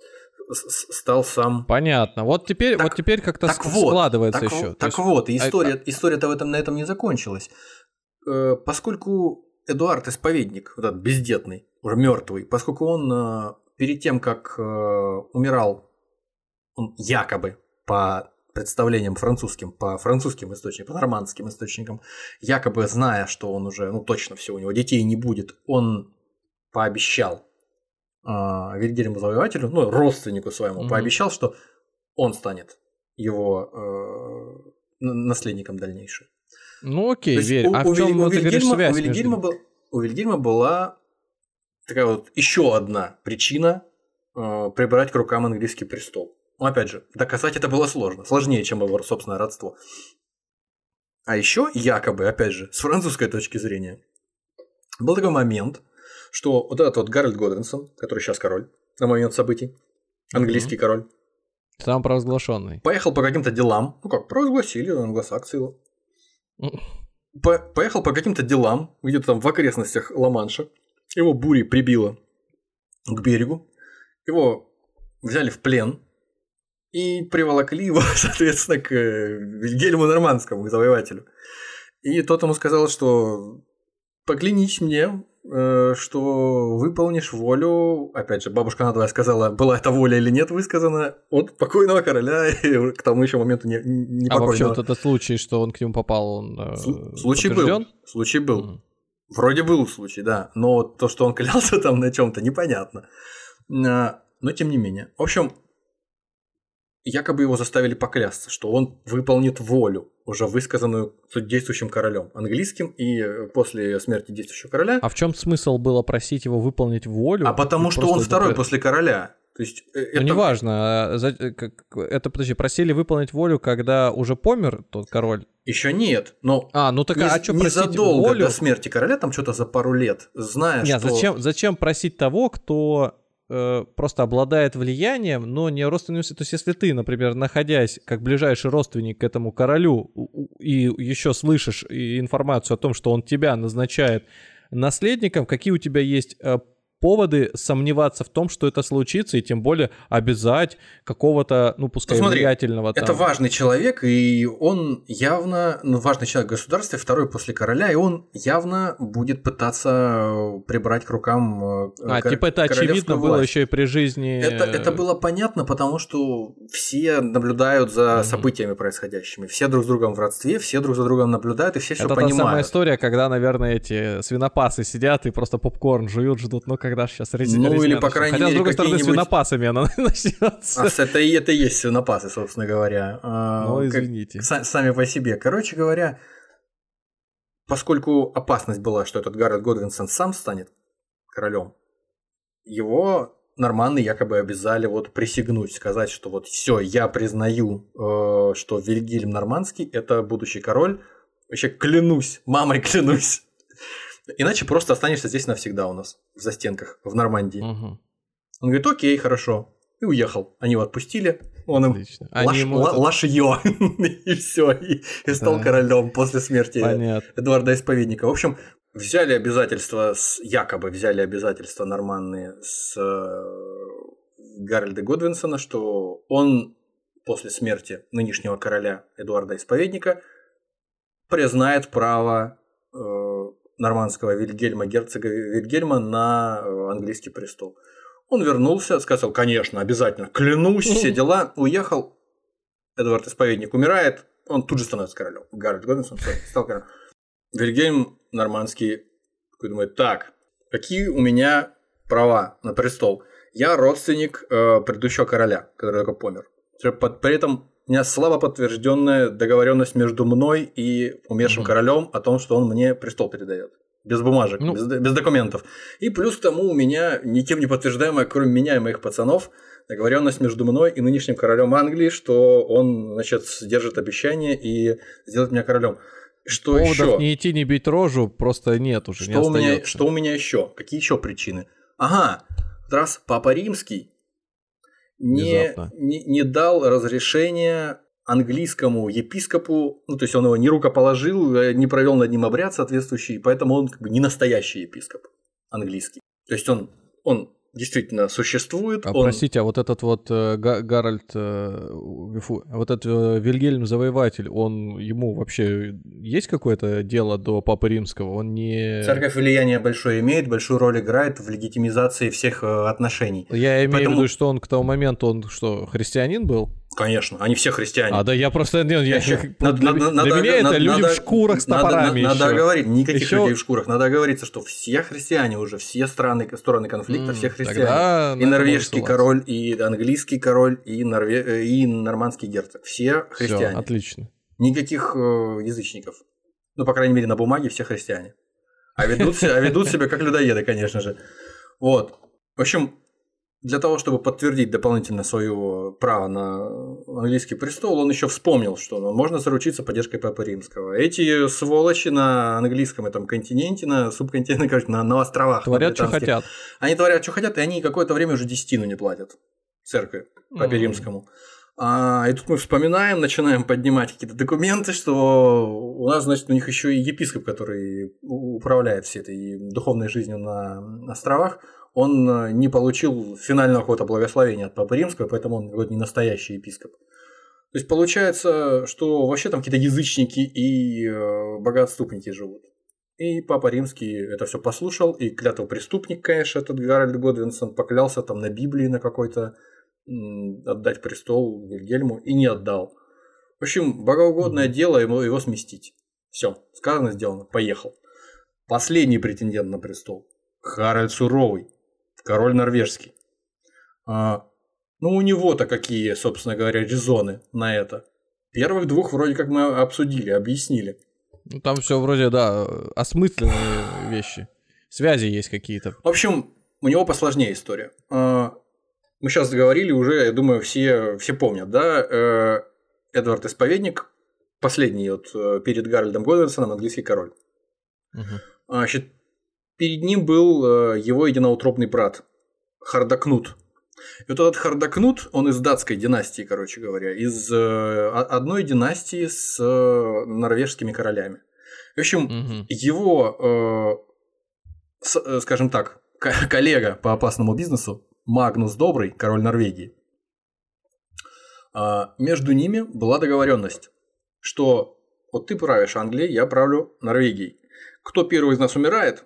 стал сам. Понятно. Вот теперь, так, вот теперь как-то так складывается вот, еще. Так, так есть... вот, история, а... история-то в этом на этом не закончилась, э, поскольку Эдуард исповедник, вот этот бездетный, уже мертвый, поскольку он э, перед тем, как умирал, он якобы по представлениям французским, по французским источникам, по нормандским источникам, якобы зная, что он уже, ну точно все, у него детей не будет, он пообещал э, Вильгельму Завоевателю, ну, родственнику своему, mm-hmm. пообещал, что он станет его э, наследником дальнейшим. Ну окей, верь. У, а у, в чем у, Вильгельма, связь у, Вильгельма был, у Вильгельма была такая вот еще одна причина э, прибрать к рукам английский престол. Но опять же, доказать это было сложно. Сложнее, чем его собственное родство. А еще, якобы, опять же, с французской точки зрения, был такой момент, что вот этот вот Гарольд Годвинсон, который сейчас король на момент событий, английский mm-hmm. король, сам провозглашенный. Поехал по каким-то делам. Ну как, провозгласили англосаксы его. По поехал по каким-то делам, где-то там в окрестностях Ла-Манша. Его бури прибило к берегу. Его взяли в плен и приволокли его, соответственно, к э, Вильгельму Нормандскому, к завоевателю. И тот ему сказал, что поклянись мне, э, что выполнишь волю, опять же, бабушка надвое сказала, была это воля или нет высказана, от покойного короля и к тому еще моменту не, не А вообще вот этот случай, что он к нему попал, он э, Случай был, случай был. Mm. Вроде был случай, да, но то, что он клялся там на чем-то, непонятно. А, но тем не менее. В общем, якобы его заставили поклясться, что он выполнит волю, уже высказанную действующим королем английским, и э, после смерти действующего короля... А в чем смысл было просить его выполнить волю? А потому что он второй после короля. То есть э, ну, это... Ну, неважно. А это, подожди, просили выполнить волю, когда уже помер тот король? Еще нет, но... А, ну так не, а что Незадолго волю? до смерти короля, там что-то за пару лет, зная, нет, что... Зачем, зачем просить того, кто Э, просто обладает влиянием, но не родственностью. То есть, если ты, например, находясь как ближайший родственник к этому королю и еще слышишь информацию о том, что он тебя назначает наследником, какие у тебя есть э, поводы сомневаться в том, что это случится, и тем более обязать какого-то, ну, пускай ну, смотри, влиятельного. Там. Это важный человек, и он явно, ну, важный человек в государстве, второй после короля, и он явно будет пытаться прибрать к рукам э, А, типа это очевидно власть. было еще и при жизни... Это, это было понятно, потому что все наблюдают за mm-hmm. событиями происходящими, все друг с другом в родстве, все друг за другом наблюдают, и все это все понимают. Это та самая история, когда, наверное, эти свинопасы сидят и просто попкорн жуют, ждут, ну, когда сейчас резина. Ну, или, по крайней Хотя, мере, с другой стороны, свинопасами она начнется. А, это, и, это и есть свинопасы, собственно говоря. А, ну, извините. Как, сами по себе. Короче говоря, поскольку опасность была, что этот Гаррет Годвинсон сам станет королем, его норманны якобы обязали вот присягнуть, сказать, что вот все, я признаю, э, что Вильгельм Нормандский это будущий король. Вообще клянусь, мамой клянусь. Иначе просто останешься здесь навсегда у нас, в застенках, в Нормандии. Угу. Он говорит, окей, хорошо. И уехал. Они его отпустили. Он им Отлично. лаш, ему ла, лашьё. и все. И, и стал да. королем после смерти Понятно. Эдуарда Исповедника. В общем, взяли обязательства, с, якобы взяли обязательства норманные с э, Гарольда Годвинсона, что он после смерти нынешнего короля Эдуарда Исповедника признает право нормандского Вильгельма, герцога Вильгельма на э, английский престол. Он вернулся, сказал, конечно, обязательно, клянусь, все дела, уехал. Эдвард Исповедник умирает, он тут же становится королем. Гарольд Годвинсон стал королем. Вильгельм Нормандский такой думает, так, какие у меня права на престол? Я родственник э, предыдущего короля, который только помер. При этом у меня слабо подтвержденная договоренность между мной и умершим угу. королем о том, что он мне престол передает. Без бумажек, ну. без, без документов. И плюс к тому у меня никем не подтверждаемая, кроме меня и моих пацанов, договоренность между мной и нынешним королем Англии, что он, значит, держит обещание и сделает меня королем. Что Поводов еще? не идти, не бить рожу просто нет уже. Что, у меня, что у меня еще? Какие еще причины? Ага, раз Папа Римский не, не, не дал разрешения английскому епископу, ну, то есть он его не рукоположил, э, не провел над ним обряд соответствующий, поэтому он как бы не настоящий епископ английский. То есть он, он действительно существует. А он... простите, а вот этот вот э, Гарольд, э, фу, а вот этот э, Вильгельм Завоеватель, он ему вообще есть какое-то дело до Папы Римского? Он не... Церковь влияние большое имеет, большую роль играет в легитимизации всех э, отношений. Я имею Поэтому... в виду, что он к тому моменту, он что, христианин был? Конечно, они все христиане. А, да, я просто... Нет, я, я, надо, для, надо, для меня надо, это люди надо, в шкурах с топорами Надо, надо говорить, никаких еще... людей в шкурах. Надо говориться, что все христиане уже, все страны, стороны конфликта, mm, все христиане. Тогда и норвежский король, и английский король, и, норве... Э, и нормандский герцог. Все христиане. Все, отлично. Никаких э, язычников. Ну, по крайней мере, на бумаге все христиане. А ведут, а ведут себя как людоеды, конечно же. Вот. В общем, для того, чтобы подтвердить дополнительно свое право на английский престол, он еще вспомнил, что ну, можно заручиться поддержкой Папы Римского. Эти сволочи на английском этом континенте, на субконтиненте, короче, на, на островах. Творят, что хотят. Они творят, что хотят, и они какое-то время уже десятину не платят церкви Папе mm. Римскому. А, и тут мы вспоминаем, начинаем поднимать какие-то документы, что у нас, значит, у них еще и епископ, который управляет всей этой духовной жизнью на островах, он э, не получил финального какого-то благословения от Папы Римского, поэтому он вот не настоящий епископ. То есть получается, что вообще там какие-то язычники и э, богоотступники живут. И Папа Римский это все послушал, и клятву преступник, конечно, этот Гарольд Годвинсон поклялся там на Библии на какой-то отдать престол Вильгельму и не отдал. В общем, богоугодное дело ему его сместить. Все, сказано, сделано, поехал. Последний претендент на престол. Харальд Суровый, король норвежский. А, ну, у него-то какие, собственно говоря, резоны на это. Первых двух вроде как мы обсудили, объяснили. Ну, там все вроде, да, осмысленные вещи. Связи есть какие-то. В общем, у него посложнее история. А, мы сейчас говорили уже, я думаю, все, все помнят, да, э, Эдвард Исповедник, последний вот э, перед Гарольдом Годвинсоном английский король. Угу. Значит, перед ним был э, его единоутробный брат Хардакнут. И вот этот Хардакнут, он из датской династии, короче говоря, из одной династии с норвежскими королями. В общем, угу. его, скажем так, коллега по опасному бизнесу Магнус Добрый, король Норвегии. А, между ними была договоренность, что вот ты правишь Англией, я правлю Норвегией. Кто первый из нас умирает,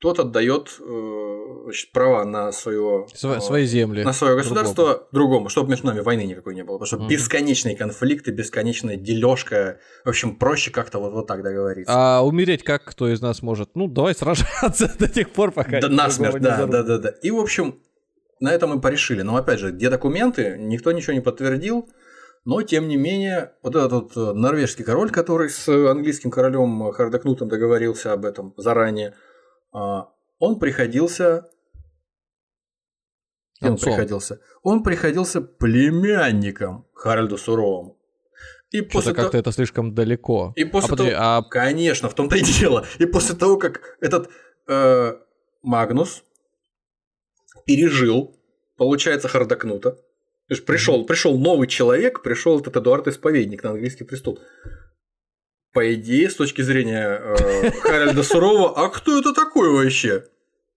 тот отдает э, значит, права на свое, Сво, свои земли, на свое государство другому. другому, чтобы между нами войны никакой не было. Потому что угу. бесконечные конфликты, бесконечная дележка. В общем, проще как-то вот, вот так договориться. А умереть как кто из нас может? Ну, давай сражаться до тех пор, пока. Да, насмерть, да, да, да, да. И, в общем, на этом мы порешили. Но опять же, где документы, никто ничего не подтвердил. Но, тем не менее, вот этот вот э, норвежский король, который с английским королем Хардакнутом договорился об этом заранее, он приходился... Он приходился. Он приходился племянником Харальду Суровому. И после как-то того... это слишком далеко. И после а, того... а... Конечно, в том-то и дело. И после того, как этот э, Магнус пережил, получается, Хардакнута. То есть пришел, пришел новый человек, пришел этот Эдуард Исповедник на английский престол. По идее, с точки зрения э, Харальда Сурова, а кто это такой вообще?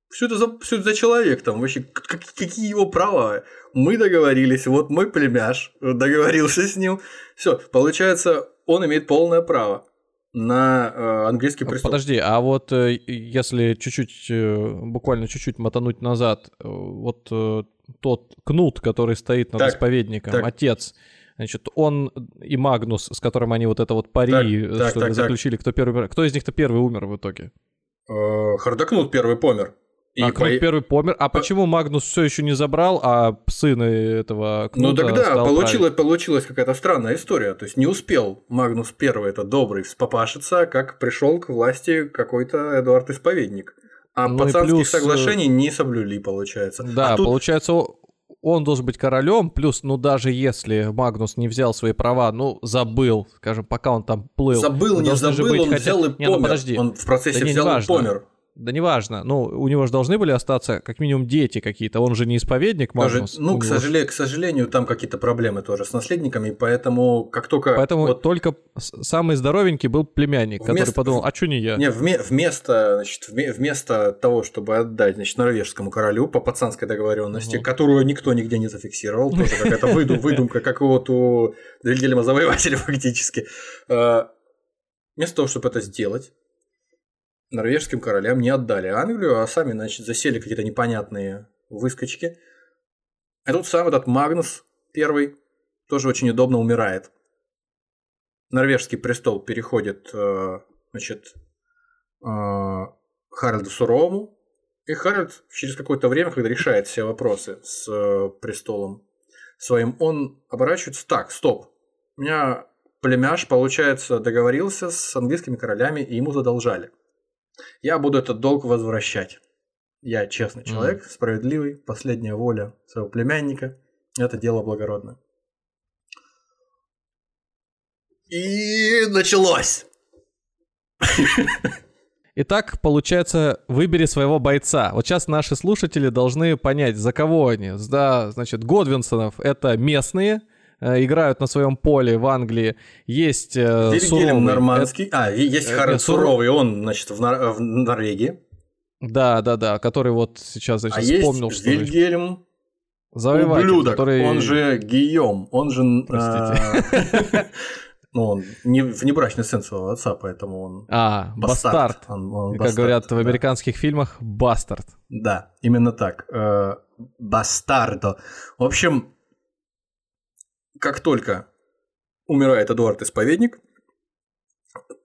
Что это за, что это за человек там вообще? Как, какие его права? Мы договорились, вот мой племяш договорился с ним. Все, получается, он имеет полное право на э, английский престол. Подожди, а вот э, если чуть-чуть, э, буквально чуть-чуть мотануть назад, э, вот э, тот кнут, который стоит над так, исповедником, так. отец, значит, он и Магнус, с которым они вот это вот пари, так, э, так, так, заключили, кто первый, кто из них-то первый умер в итоге? Э, Хардакнут первый помер. И а Кнут по... первый помер. А почему Магнус все еще не забрал, а сын этого Кнута Ну тогда получилось, получилась какая-то странная история. То есть не успел Магнус первый, это добрый, вспопашиться, как пришел к власти какой-то Эдуард Исповедник. А ну пацанских плюс... Э, соглашений не соблюли, получается. Да, а тут... получается, он должен быть королем, плюс, ну даже если Магнус не взял свои права, ну забыл, скажем, пока он там плыл. Забыл, не забыл, он хотя... взял и помер. Не, ну, подожди. Он в процессе да взял и помер. Да неважно, ну, у него же должны были остаться как минимум дети какие-то, он же не исповедник, Магнус. ну, к, сожалению, к сожалению, там какие-то проблемы тоже с наследниками, поэтому как только... Поэтому вот... только самый здоровенький был племянник, вместо... который подумал, а что не я? Не, вместо, значит, вместо того, чтобы отдать, значит, норвежскому королю по пацанской договоренности, угу. которую никто нигде не зафиксировал, тоже какая-то выдумка, как вот у Вильгельма Завоевателя фактически, э, вместо того, чтобы это сделать, норвежским королям не отдали Англию, а сами, значит, засели какие-то непонятные выскочки. И тут сам этот Магнус первый тоже очень удобно умирает. Норвежский престол переходит, э, значит, э, Харальду Суровому, и Харальд через какое-то время, когда решает все вопросы с э, престолом своим, он оборачивается так, стоп, у меня племяш, получается, договорился с английскими королями, и ему задолжали. Я буду этот долг возвращать. Я честный человек, mm. справедливый, последняя воля своего племянника. Это дело благородное. И началось. Итак, получается, выбери своего бойца. Вот сейчас наши слушатели должны понять, за кого они. Да, значит, Годвинсонов — это местные, играют на своем поле в Англии. Есть э, Вильгельм Нормандский. Это... А, есть Харальд Суровый, он, значит, в, Нор... в Норвегии. Да, да, да, который вот сейчас, значит, а вспомнил, есть что... Вильгельм Завоеватель, ублюдок, который... он же Гийом, он же... Простите. а, Ну, он не внебрачный сын своего отца, поэтому он А, бастард. бастард. Он- он Как бастард, говорят в да. американских фильмах, бастард. Да, именно так. Э, Бастардо. В общем, как только умирает Эдуард Исповедник,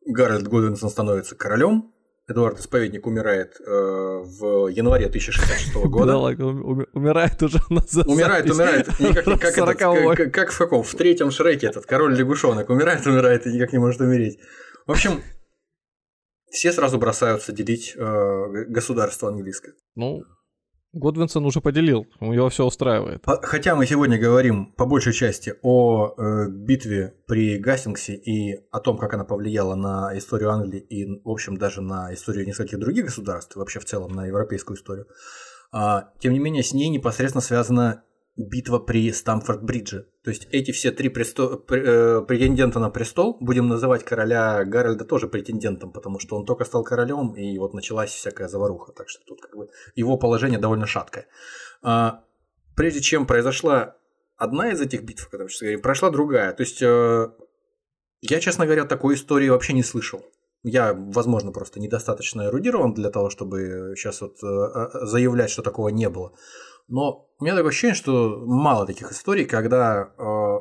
Гарольд Годвинсон становится королем. Эдуард Исповедник умирает э, в январе 1066 Да года. ладно, умирает уже на запись. Умирает, умирает. Никак, как, этот, Сороковой. как, как в каком? В третьем Шреке этот король лягушонок умирает, умирает и никак не может умереть. В общем, все сразу бросаются делить э, государство английское. Ну, Годвинсон уже поделил, у него все устраивает. Хотя мы сегодня говорим по большей части о э, битве при Гастингсе и о том, как она повлияла на историю Англии и, в общем, даже на историю нескольких других государств, вообще в целом на европейскую историю. А, тем не менее, с ней непосредственно связана битва при Стамфорд-Бридже. То есть эти все три престо- пр- э, претендента на престол, будем называть короля Гарольда тоже претендентом, потому что он только стал королем, и вот началась всякая заваруха. Так что тут как бы его положение довольно шаткое. А, прежде чем произошла одна из этих битв, о мы сейчас говорим, прошла другая. То есть э, я, честно говоря, такой истории вообще не слышал. Я, возможно, просто недостаточно эрудирован для того, чтобы сейчас вот э, заявлять, что такого не было. Но у меня такое ощущение, что мало таких историй, когда э,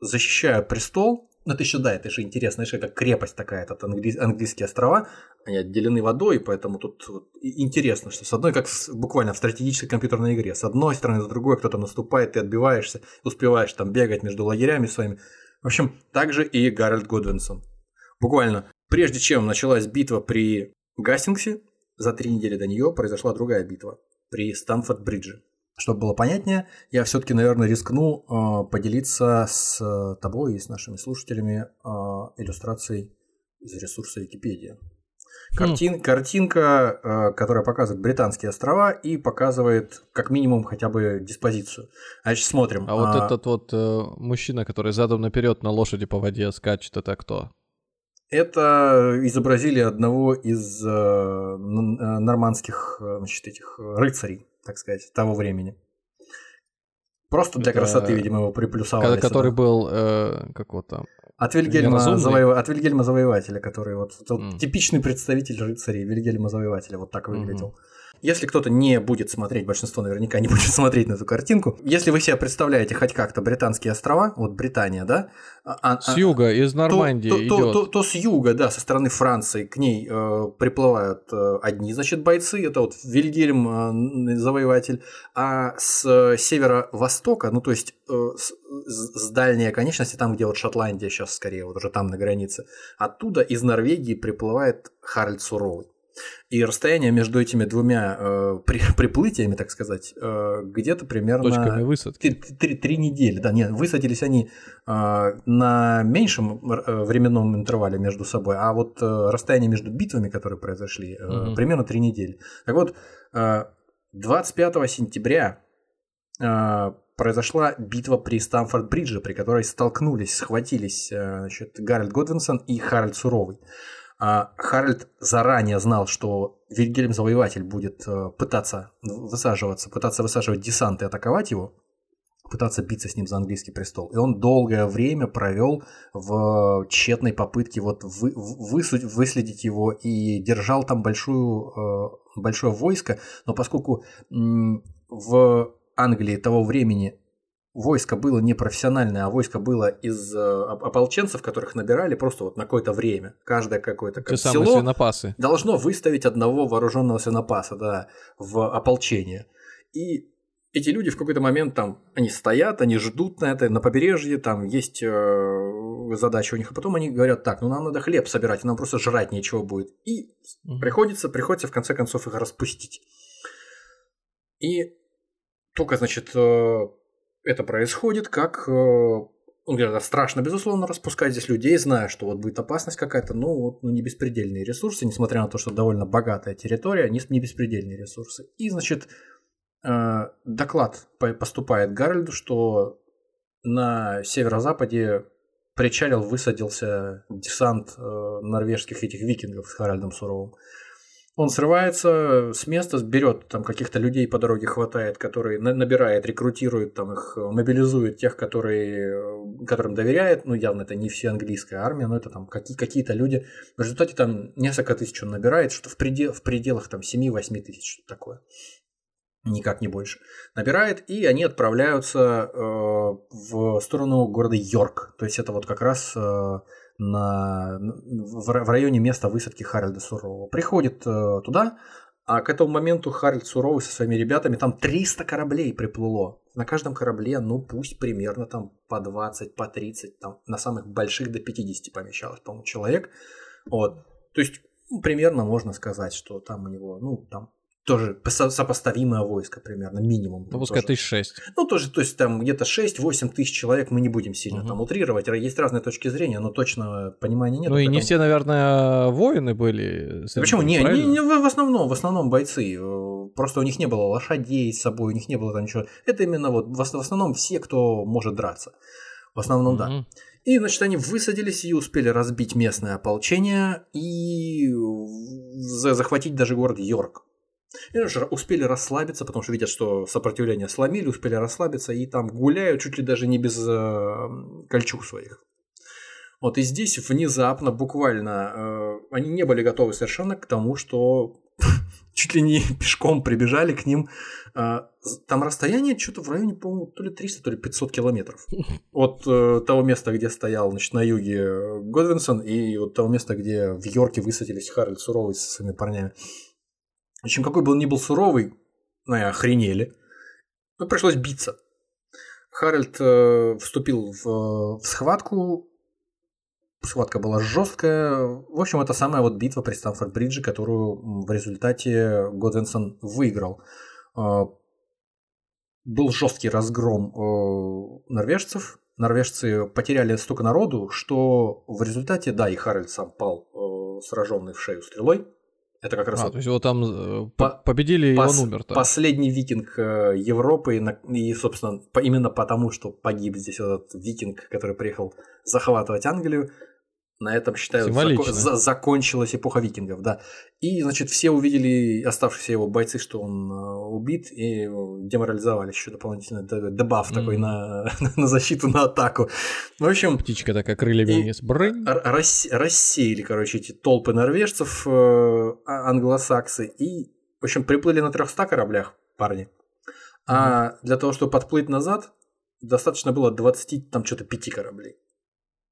защищая престол, ну это еще да, это же интересно, знаешь, это крепость такая, это англи- английские острова, они отделены водой, поэтому тут вот интересно, что с одной, как с- буквально в стратегической компьютерной игре, с одной стороны, с другой кто-то наступает, ты отбиваешься, успеваешь там бегать между лагерями своими. В общем, также и Гарольд Годвинсон. Буквально, прежде чем началась битва при Гастингсе, за три недели до нее произошла другая битва при Стамфорд-Бридже. Чтобы было понятнее, я все-таки, наверное, рискну э, поделиться с э, тобой и с нашими слушателями э, иллюстрацией из ресурса Википедия. Картин, Картинка, э, которая показывает британские острова и показывает как минимум хотя бы диспозицию. Значит, смотрим. А вот А, этот вот э, мужчина, который задом наперед на лошади по воде скачет, это кто? Это изобразили одного из э, э, нормандских э, значит, этих рыцарей, так сказать, того времени. Просто для красоты, видимо, его приплюсовали. Ко- который сюда. был, э, как вот там, От Вильгельма? Завоева- от Вильгельма Завоевателя, который вот, вот М. типичный представитель рыцарей Вильгельма Завоевателя, вот так выглядел. Если кто-то не будет смотреть, большинство наверняка не будет смотреть на эту картинку. Если вы себе представляете хоть как-то британские острова, вот Британия, да? а- а- с юга, из Нормандии то, то- идет. то- то с юга, да, со стороны Франции к ней э, приплывают э, одни, значит, бойцы, это вот Вильгельм э, завоеватель, а с э, северо-востока, ну то есть э, с, с- дальней оконечности, там, где вот Шотландия сейчас скорее, вот уже там на границе, оттуда из Норвегии приплывает Харальд Суровый. И расстояние между этими двумя э, при- приплытиями, так сказать, э, где-то примерно Точками высадки. Три, три- три недели, да, нет, высадились они э, на меньшем э, временном интервале между собой, а вот э, расстояние между битвами, которые произошли, э, Мгм. примерно три недели. Так вот, э, 25 сентября э, произошла битва при Стамфорд-Бридже, при которой столкнулись, схватились э, значит, Гарольд Годвинсон и Харальд Суровый. А Харальд заранее знал, что Вильгельм Завоеватель будет э, пытаться высаживаться, пытаться высаживать десант и атаковать его, пытаться биться с ним за английский престол. И он долгое время провел в тщетной попытке вот вы, высу- выследить его и держал там большую, э, большое войско. Но поскольку в Англии того времени войско было не профессиональное, а войско было из э, оп- ополченцев, которых набирали просто вот на какое-то время. Каждое какое-то Те как самые село свинопасы. должно выставить одного вооруженного свинопаса да, в ополчение. И эти люди в какой-то момент там, они стоят, они ждут на это, на побережье, там есть э, задача у них, а потом они говорят, так, ну нам надо хлеб собирать, нам просто жрать нечего будет. И Мгм. приходится, приходится в конце концов их распустить. И только, значит, э, это происходит, как... э, Он говорит, «Да, страшно, безусловно, распускать здесь людей, зная, что вот будет опасность какая-то, ну, вот, ну, не беспредельные ресурсы, несмотря на то, что довольно богатая территория, не, не беспредельные ресурсы. И, значит, э, доклад по- поступает Гарольду, что на северо-западе причалил, высадился десант э, норвежских этих викингов с Харальдом Суровым. Он срывается с места, берет там каких-то людей по дороге хватает, которые набирает, рекрутирует там их, мобилизует тех, которые, которым доверяет. Ну, явно это не все английская армия, но это там какие- какие-то люди. В результате там несколько тысяч он набирает, что в, предел, в пределах там 7-8 тысяч, что такое. Никак не больше. Набирает, и они отправляются э, в сторону города Йорк. То есть это вот как раз э, на, в, в районе места высадки Харальда Сурового. Приходит э, туда, а к этому моменту Харальд Суровый со своими ребятами, там 300 кораблей приплыло. На каждом корабле, ну пусть примерно там по 20, по 30, там на самых больших до 50 помещалось, по-моему, человек. Вот. То есть ну, примерно можно сказать, что там у него, ну, там тоже сопоставимое войско примерно, минимум. Ну, пускай тысяч шесть. Ну, тоже, то есть там где-то 6-8 тысяч человек, мы не будем сильно угу. там утрировать, есть разные точки зрения, но точно понимания нет. Ну и не все, наверное, воины были. Почему? Не, не, не, в основном, в основном бойцы. Просто у них не было лошадей с собой, у них не было там ничего. Это именно вот в основном все, кто может драться. В основном, угу. да. И, значит, они высадились и успели разбить местное ополчение и захватить даже город Йорк. И уже успели расслабиться, потому что видят, что сопротивление сломили, успели расслабиться и там гуляют чуть ли даже не без э, кольчуг своих. Вот и здесь внезапно, буквально, э, они не были готовы совершенно к тому, что чуть ли не пешком прибежали к ним. Э, там расстояние что-то в районе, по-моему, то ли 300, то ли 500 километров. От э, того места, где стоял значит, на юге Годвинсон, и от того места, где в Йорке высадились Харальд Суровый со своими парнями. В общем, какой бы он ни был суровый, ну и охренели, но пришлось биться. Харальд э, вступил в, в схватку, схватка была жесткая. В общем, это самая вот битва при Стамфорд-Бридже, которую в результате Годвинсон выиграл. Э, был жесткий разгром э, норвежцев. Норвежцы потеряли столько народу, что в результате, да, и Харальд сам пал, э, сраженный в шею стрелой. Это как раз... А, то есть его там э, по победили, и он умер. -то. Последний викинг э, Европы, и, собственно, именно потому, что погиб здесь этот викинг, который приехал захватывать Англию, на этом, считаю, зако- за- закончилась эпоха викингов, да. И, значит, все увидели, оставшиеся его бойцы, что он э, убит, и деморализовали еще дополнительно дебаф mm. такой на, на защиту, на атаку. В общем... Птичка такая крыльями вниз. Рас, рассеяли, короче, эти толпы норвежцев, э, а, англосаксы, и, в общем, приплыли на 300 кораблях парни. А mm. для того, чтобы подплыть назад, достаточно было 20, там, что-то 5 кораблей.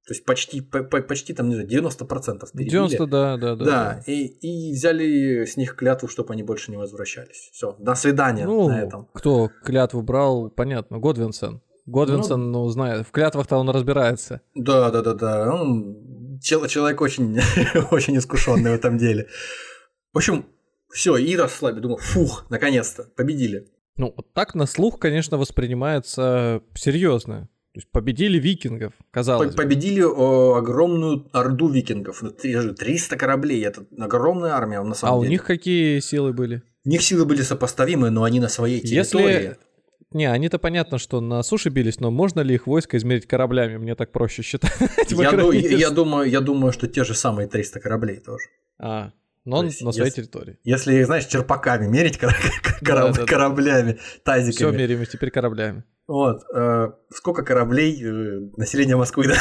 То есть почти, по, почти там, не знаю, 90% перебили. 90, да, да, да. Да, И, и взяли с них клятву, чтобы они больше не возвращались. Все, до свидания ну, на этом. Кто клятву брал, понятно, Годвинсон. Годвинсон, ну, ну знает, в клятвах-то он разбирается. Да, да, да, да. Он человек очень, очень искушенный в этом деле. В общем, все, и расслабили. Думаю, фух, наконец-то, победили. Ну, вот так на слух, конечно, воспринимается серьезно. То есть победили викингов, казалось бы. Победили о, огромную орду викингов. 300 кораблей, это огромная армия на самом а деле. А у них какие силы были? У них силы были сопоставимые, но они на своей территории. Если... Не, они-то понятно, что на суше бились, но можно ли их войско измерить кораблями? Мне так проще считать. Я, ду- я, думаю, я думаю, что те же самые 300 кораблей тоже. А, но есть, на своей если, территории. Если, знаешь, черпаками мерить кор- кор- да, кораблями, да. тазиками. Все меряем теперь кораблями. Вот. Э, сколько кораблей э, населения Москвы, да?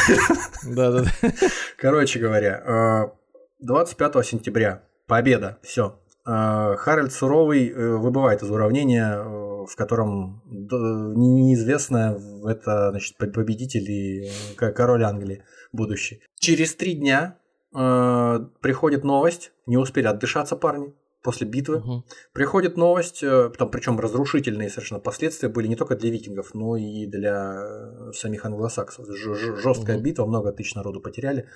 Да, да, да. Короче говоря, э, 25 сентября. Победа. Все. Э, Харальд Суровый э, выбывает из уравнения, э, в котором неизвестно, это значит, победитель и король Англии будущий. Через три дня приходит новость, не успели отдышаться парни, после битвы. Угу. Приходит новость, э, там, причем разрушительные совершенно последствия были не только для викингов, но и для э, самих англосаксов. Жесткая угу. битва, много тысяч народу потеряли.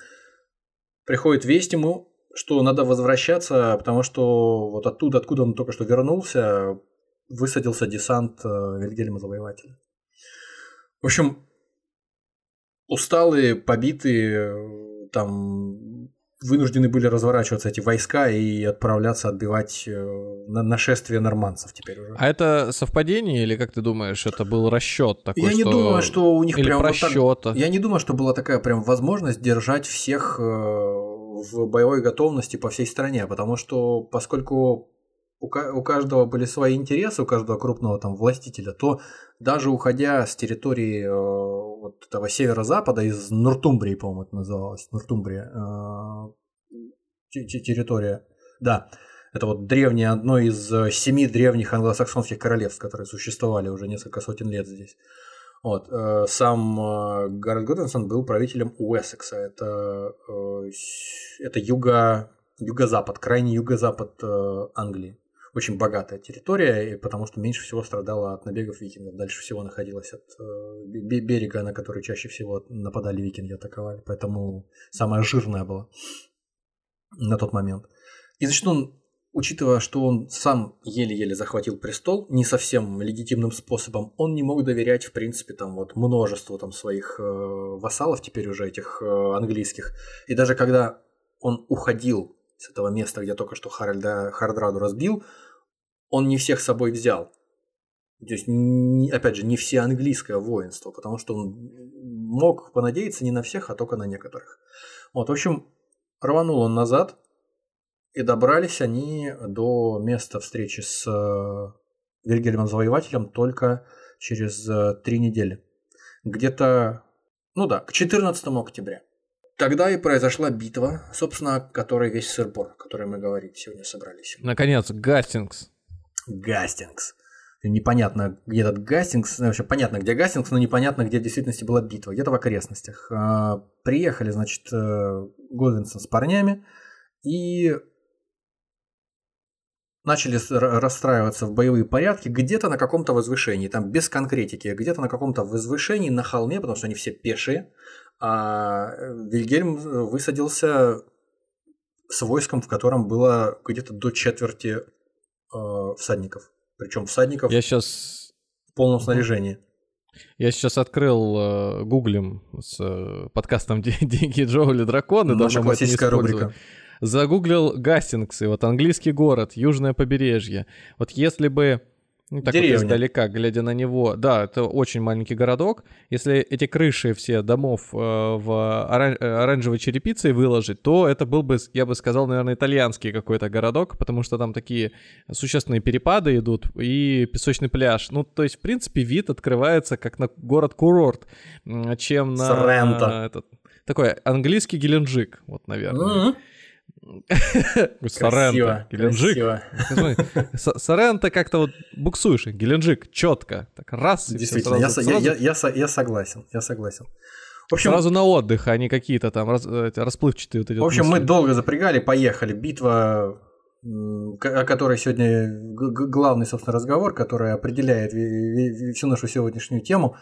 Приходит весть ему, что надо возвращаться, потому что вот оттуда, откуда он только что вернулся, высадился десант э, Вильгельма Завоевателя. В общем, усталые, побитые, там вынуждены были разворачиваться эти войска и отправляться отбивать э, нашествие норманцев теперь уже. А это совпадение или как ты думаешь, это был расчет такой? Я что... не думаю, что у них или прям просчета. Вот так... Я не думаю, что была такая прям возможность держать всех э, в боевой готовности по всей стране, потому что поскольку у, у каждого были свои интересы, у каждого крупного там властителя, то даже уходя с территории э, вот этого северо-запада, из Нуртумбрии, по-моему, это называлось, Нуртумбрия, э, территория, да, это вот древнее, одно из э, семи древних англосаксонских королевств, которые существовали уже несколько сотен лет здесь. Вот. Э, сам Гарольд Годвинсон был правителем Уэссекса. Это, это юго, юго-запад, крайний юго-запад Англии. Очень богатая территория, потому что меньше всего страдала от набегов викингов. Дальше всего находилась от берега, на который чаще всего нападали викинги, атаковали. Поэтому самая жирная была на тот момент. И значит, он учитывая, что он сам еле-еле захватил престол, не совсем легитимным способом, он не мог доверять, в принципе, там вот множеству там своих э, вассалов, теперь уже этих э, английских. И даже когда он уходил с этого места, где только что Харальда Хардраду разбил, он не всех с собой взял. То есть, опять же, не все английское воинство, потому что он мог понадеяться не на всех, а только на некоторых. Вот, в общем, рванул он назад, и добрались они до места встречи с э, Вильгельмом Завоевателем только через э, три недели. Где-то, ну да, к 14 октября. Тогда и произошла битва, собственно, о которой весь сырбор, о которой мы говорить сегодня собрались. Наконец, Гастингс. Гастингс. Непонятно, где этот Гастингс, ну, вообще понятно, где Гастингс, но непонятно, где в действительности была битва, где-то в окрестностях. А, приехали, значит, э, Годвинсон с парнями, и начали расстраиваться в боевые порядки где-то на каком-то возвышении, там без конкретики, где-то на каком-то возвышении на холме, потому что они все пешие, а Вильгельм высадился с войском, в котором было где-то до четверти э, всадников. Причем всадников Я сейчас... в полном снаряжении. Я сейчас открыл э, гуглем с э, подкастом «Деньги Джоули Драконы». Наша классическая рубрика загуглил Гастингсы, вот английский город, южное побережье. Вот если бы ну, так Деревня. вот издалека, глядя на него, да, это очень маленький городок. Если эти крыши все домов э, в оран- оранжевой черепицей выложить, то это был бы, я бы сказал, наверное, итальянский какой-то городок, потому что там такие существенные перепады идут и песочный пляж. Ну, то есть, в принципе, вид открывается как на город-курорт, чем на... Соренто. Этот, такой английский Геленджик, вот, наверное. Mm-hmm. Соренто, Геленджик. Соренто как-то вот буксуешь, Геленджик четко, так раз. Действительно, я, согласен, я согласен. В общем, сразу на отдых, а не какие-то там раз, расплывчатые вот эти. В общем, мысли. мы долго запрягали, поехали. Битва, о которой сегодня главный, собственно, разговор, который определяет всю нашу сегодняшнюю тему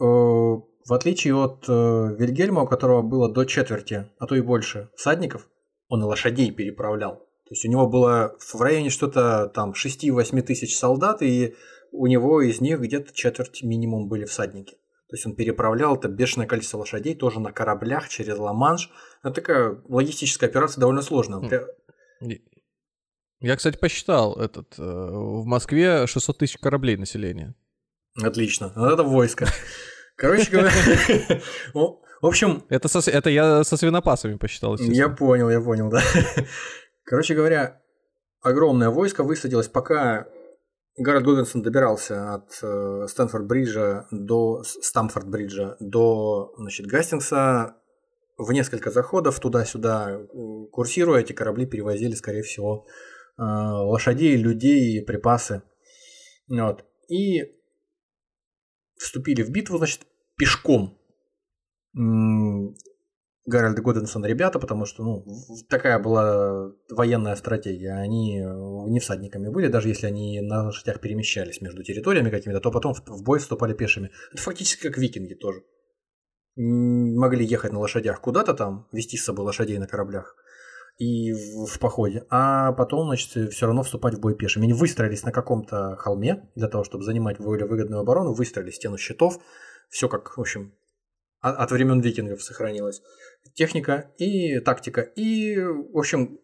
э, в отличие от э, Вильгельма, у которого было до четверти, а то и больше всадников, он и лошадей переправлял. То есть у него было в районе что-то там 6-8 тысяч солдат, и у него из них где-то четверть минимум были всадники. То есть он переправлял это бешеное количество лошадей тоже на кораблях через Ла-Манш. Это такая логистическая операция довольно сложная. Я, кстати, посчитал этот. Э, в Москве 600 тысяч кораблей населения. Отлично. Вот это войско. Короче говоря, в общем... Это, со, это я со свинопасами посчитал. Я понял, я понял, да. Короче говоря, огромное войско высадилось, пока Гаррет Годвинсон добирался от э, Стэнфорд-бриджа до Стамфорд-бриджа до значит, Гастингса в несколько заходов туда-сюда курсируя, эти корабли перевозили, скорее всего, э, лошадей, людей припасы. Вот. И вступили в битву, значит, пешком. Гарольд Годенсон ребята, потому что ну, такая была военная стратегия. Они не всадниками были, даже если они на лошадях перемещались между территориями какими-то, то потом в бой вступали пешими. Это фактически как викинги тоже. Могли ехать на лошадях куда-то там, вести с собой лошадей на кораблях и в, в походе, а потом, значит, все равно вступать в бой пешими. Они выстроились на каком-то холме для того, чтобы занимать более выгодную оборону, выстроили стену щитов, все как, в общем, от времен викингов сохранилось. Техника и тактика. И, в общем,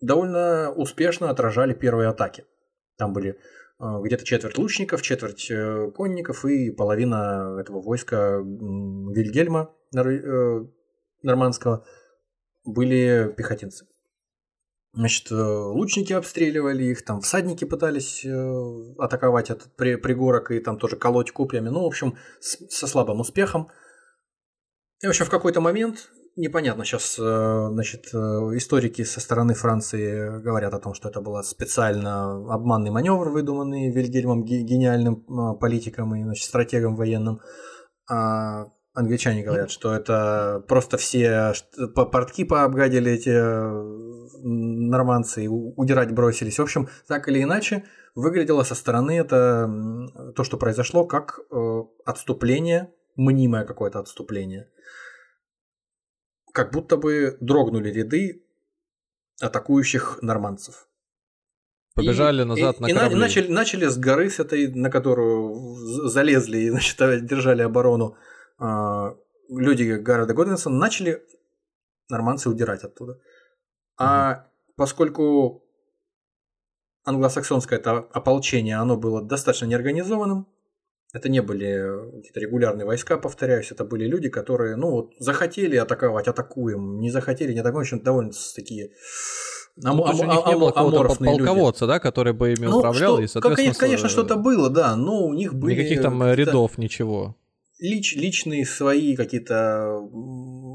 довольно успешно отражали первые атаки. Там были э, где-то четверть лучников, четверть э, конников и половина этого войска Вильгельма, э, нормандского были пехотинцы. Значит, э, лучники обстреливали их, там всадники пытались э, атаковать этот пригорок и там тоже колоть копьями. Ну, в общем, со слабым успехом. И, в общем, в какой-то момент, непонятно, сейчас, э, значит, историки со стороны Франции говорят о том, что это был специально обманный маневр, выдуманный Вильгельмом гениальным политиком и значит, стратегом военным. А англичане говорят, что это просто все портки пообгадили эти нормандцы и удирать бросились. В общем, так или иначе, выглядело со стороны это то, что произошло, как э, отступление, мнимое какое-то отступление. Как будто бы дрогнули ряды атакующих нормандцев. Побежали и, назад и, на корабли. И начали, начали с горы, с этой, на которую залезли и значит, держали оборону люди города Годвинсона, начали нормандцы удирать оттуда. А поскольку англосаксонское это ополчение, оно было достаточно неорганизованным, это не были какие-то регулярные войска, повторяюсь, это были люди, которые, ну вот, захотели атаковать, атакуем, не захотели, не атакуем, в общем, довольно такие Ам, ну, ам, ам, ам, не было полководца, люди. да, который бы ими ну, управлял, что, и, соответственно... Конечно, что-то было, да, но у них были... Никаких там рядов, ничего. Лич, личные свои какие-то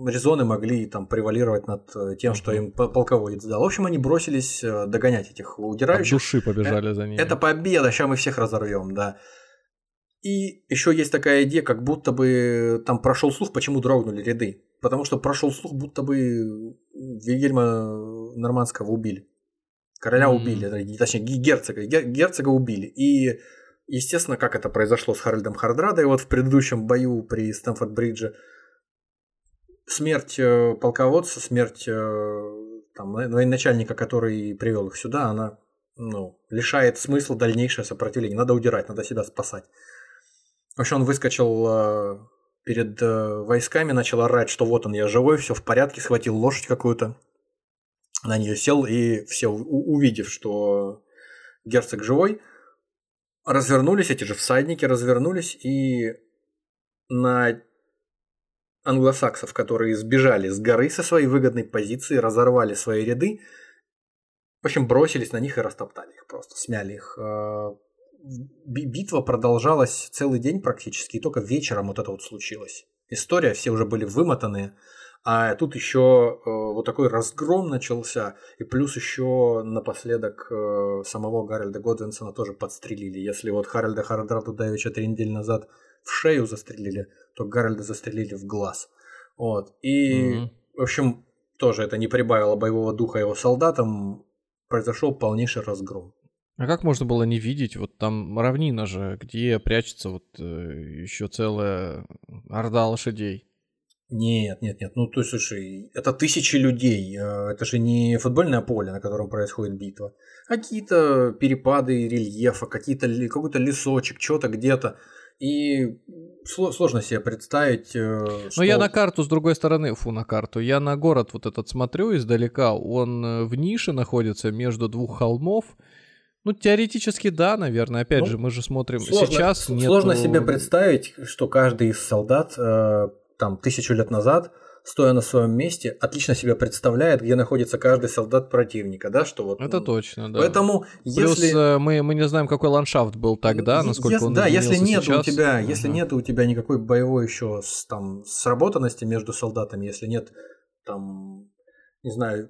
резоны могли там превалировать над э, тем, что им полководец дал. В общем, они бросились э, догонять этих удирающих. От души побежали за ними. Это победа, сейчас мы всех разорвем, да. И еще есть такая идея, как будто бы там прошел слух, почему дрогнули ряды. Потому что прошел слух, будто бы Вильгельма Нормандского убили. Короля mm-hmm. убили, точнее герцога, герцога убили. И естественно, как это произошло с Харальдом Хардрадой вот в предыдущем бою при Стэнфорд-Бридже, смерть э, полководца, смерть э, там, военачальника, который привел их сюда, она ну, лишает смысла дальнейшее сопротивление. Надо удирать, надо себя спасать. В общем, он выскочил э, перед войсками, начал орать, что вот он, я живой, все в порядке, схватил лошадь какую-то, на нее сел, и все, увидев, что герцог живой, развернулись, эти же всадники развернулись, и на англосаксов, которые сбежали с горы со своей выгодной позиции, разорвали свои ряды, в общем, бросились на них и растоптали их просто, смяли их. А, битва продолжалась целый день практически, и только вечером вот это вот случилось. История, все уже были вымотанные, а тут еще э, вот такой разгром начался, и плюс еще напоследок э, самого Гарольда Годвинсона тоже подстрелили. Если вот Харальда Хардрату Давича три недели назад в шею застрелили, то Гарольда застрелили в глаз. Вот. И, mm-hmm. в общем, тоже это не прибавило боевого духа его солдатам, произошел полнейший разгром. А как можно было не видеть? Вот там равнина же, где прячется вот э, еще целая орда лошадей. Нет, нет, нет. Ну, то есть, слушай, это тысячи людей. Э, это же не футбольное поле, на котором происходит битва. Какие-то перепады рельефа, какие-то, какой-то лесочек, что-то где-то. И сложно себе представить. Что... Э, Но я на карту с другой стороны, фу, на карту. Я на город вот этот смотрю издалека. Он э, в нише находится между двух холмов. Ну, теоретически, да, наверное. Опять ну, же, мы же смотрим сложно, сейчас. Нету... Сложно себе представить, что каждый из солдат э, там тысячу лет назад стоя на своем месте, отлично себя представляет, где находится каждый солдат противника, да, что вот. Это точно, да. Поэтому Плюс если э, мы мы не знаем, какой ландшафт был тогда, насколько если, он да, если нет сейчас. у тебя, если нет у тебя никакой боевой еще там сработанности между солдатами, если нет там не знаю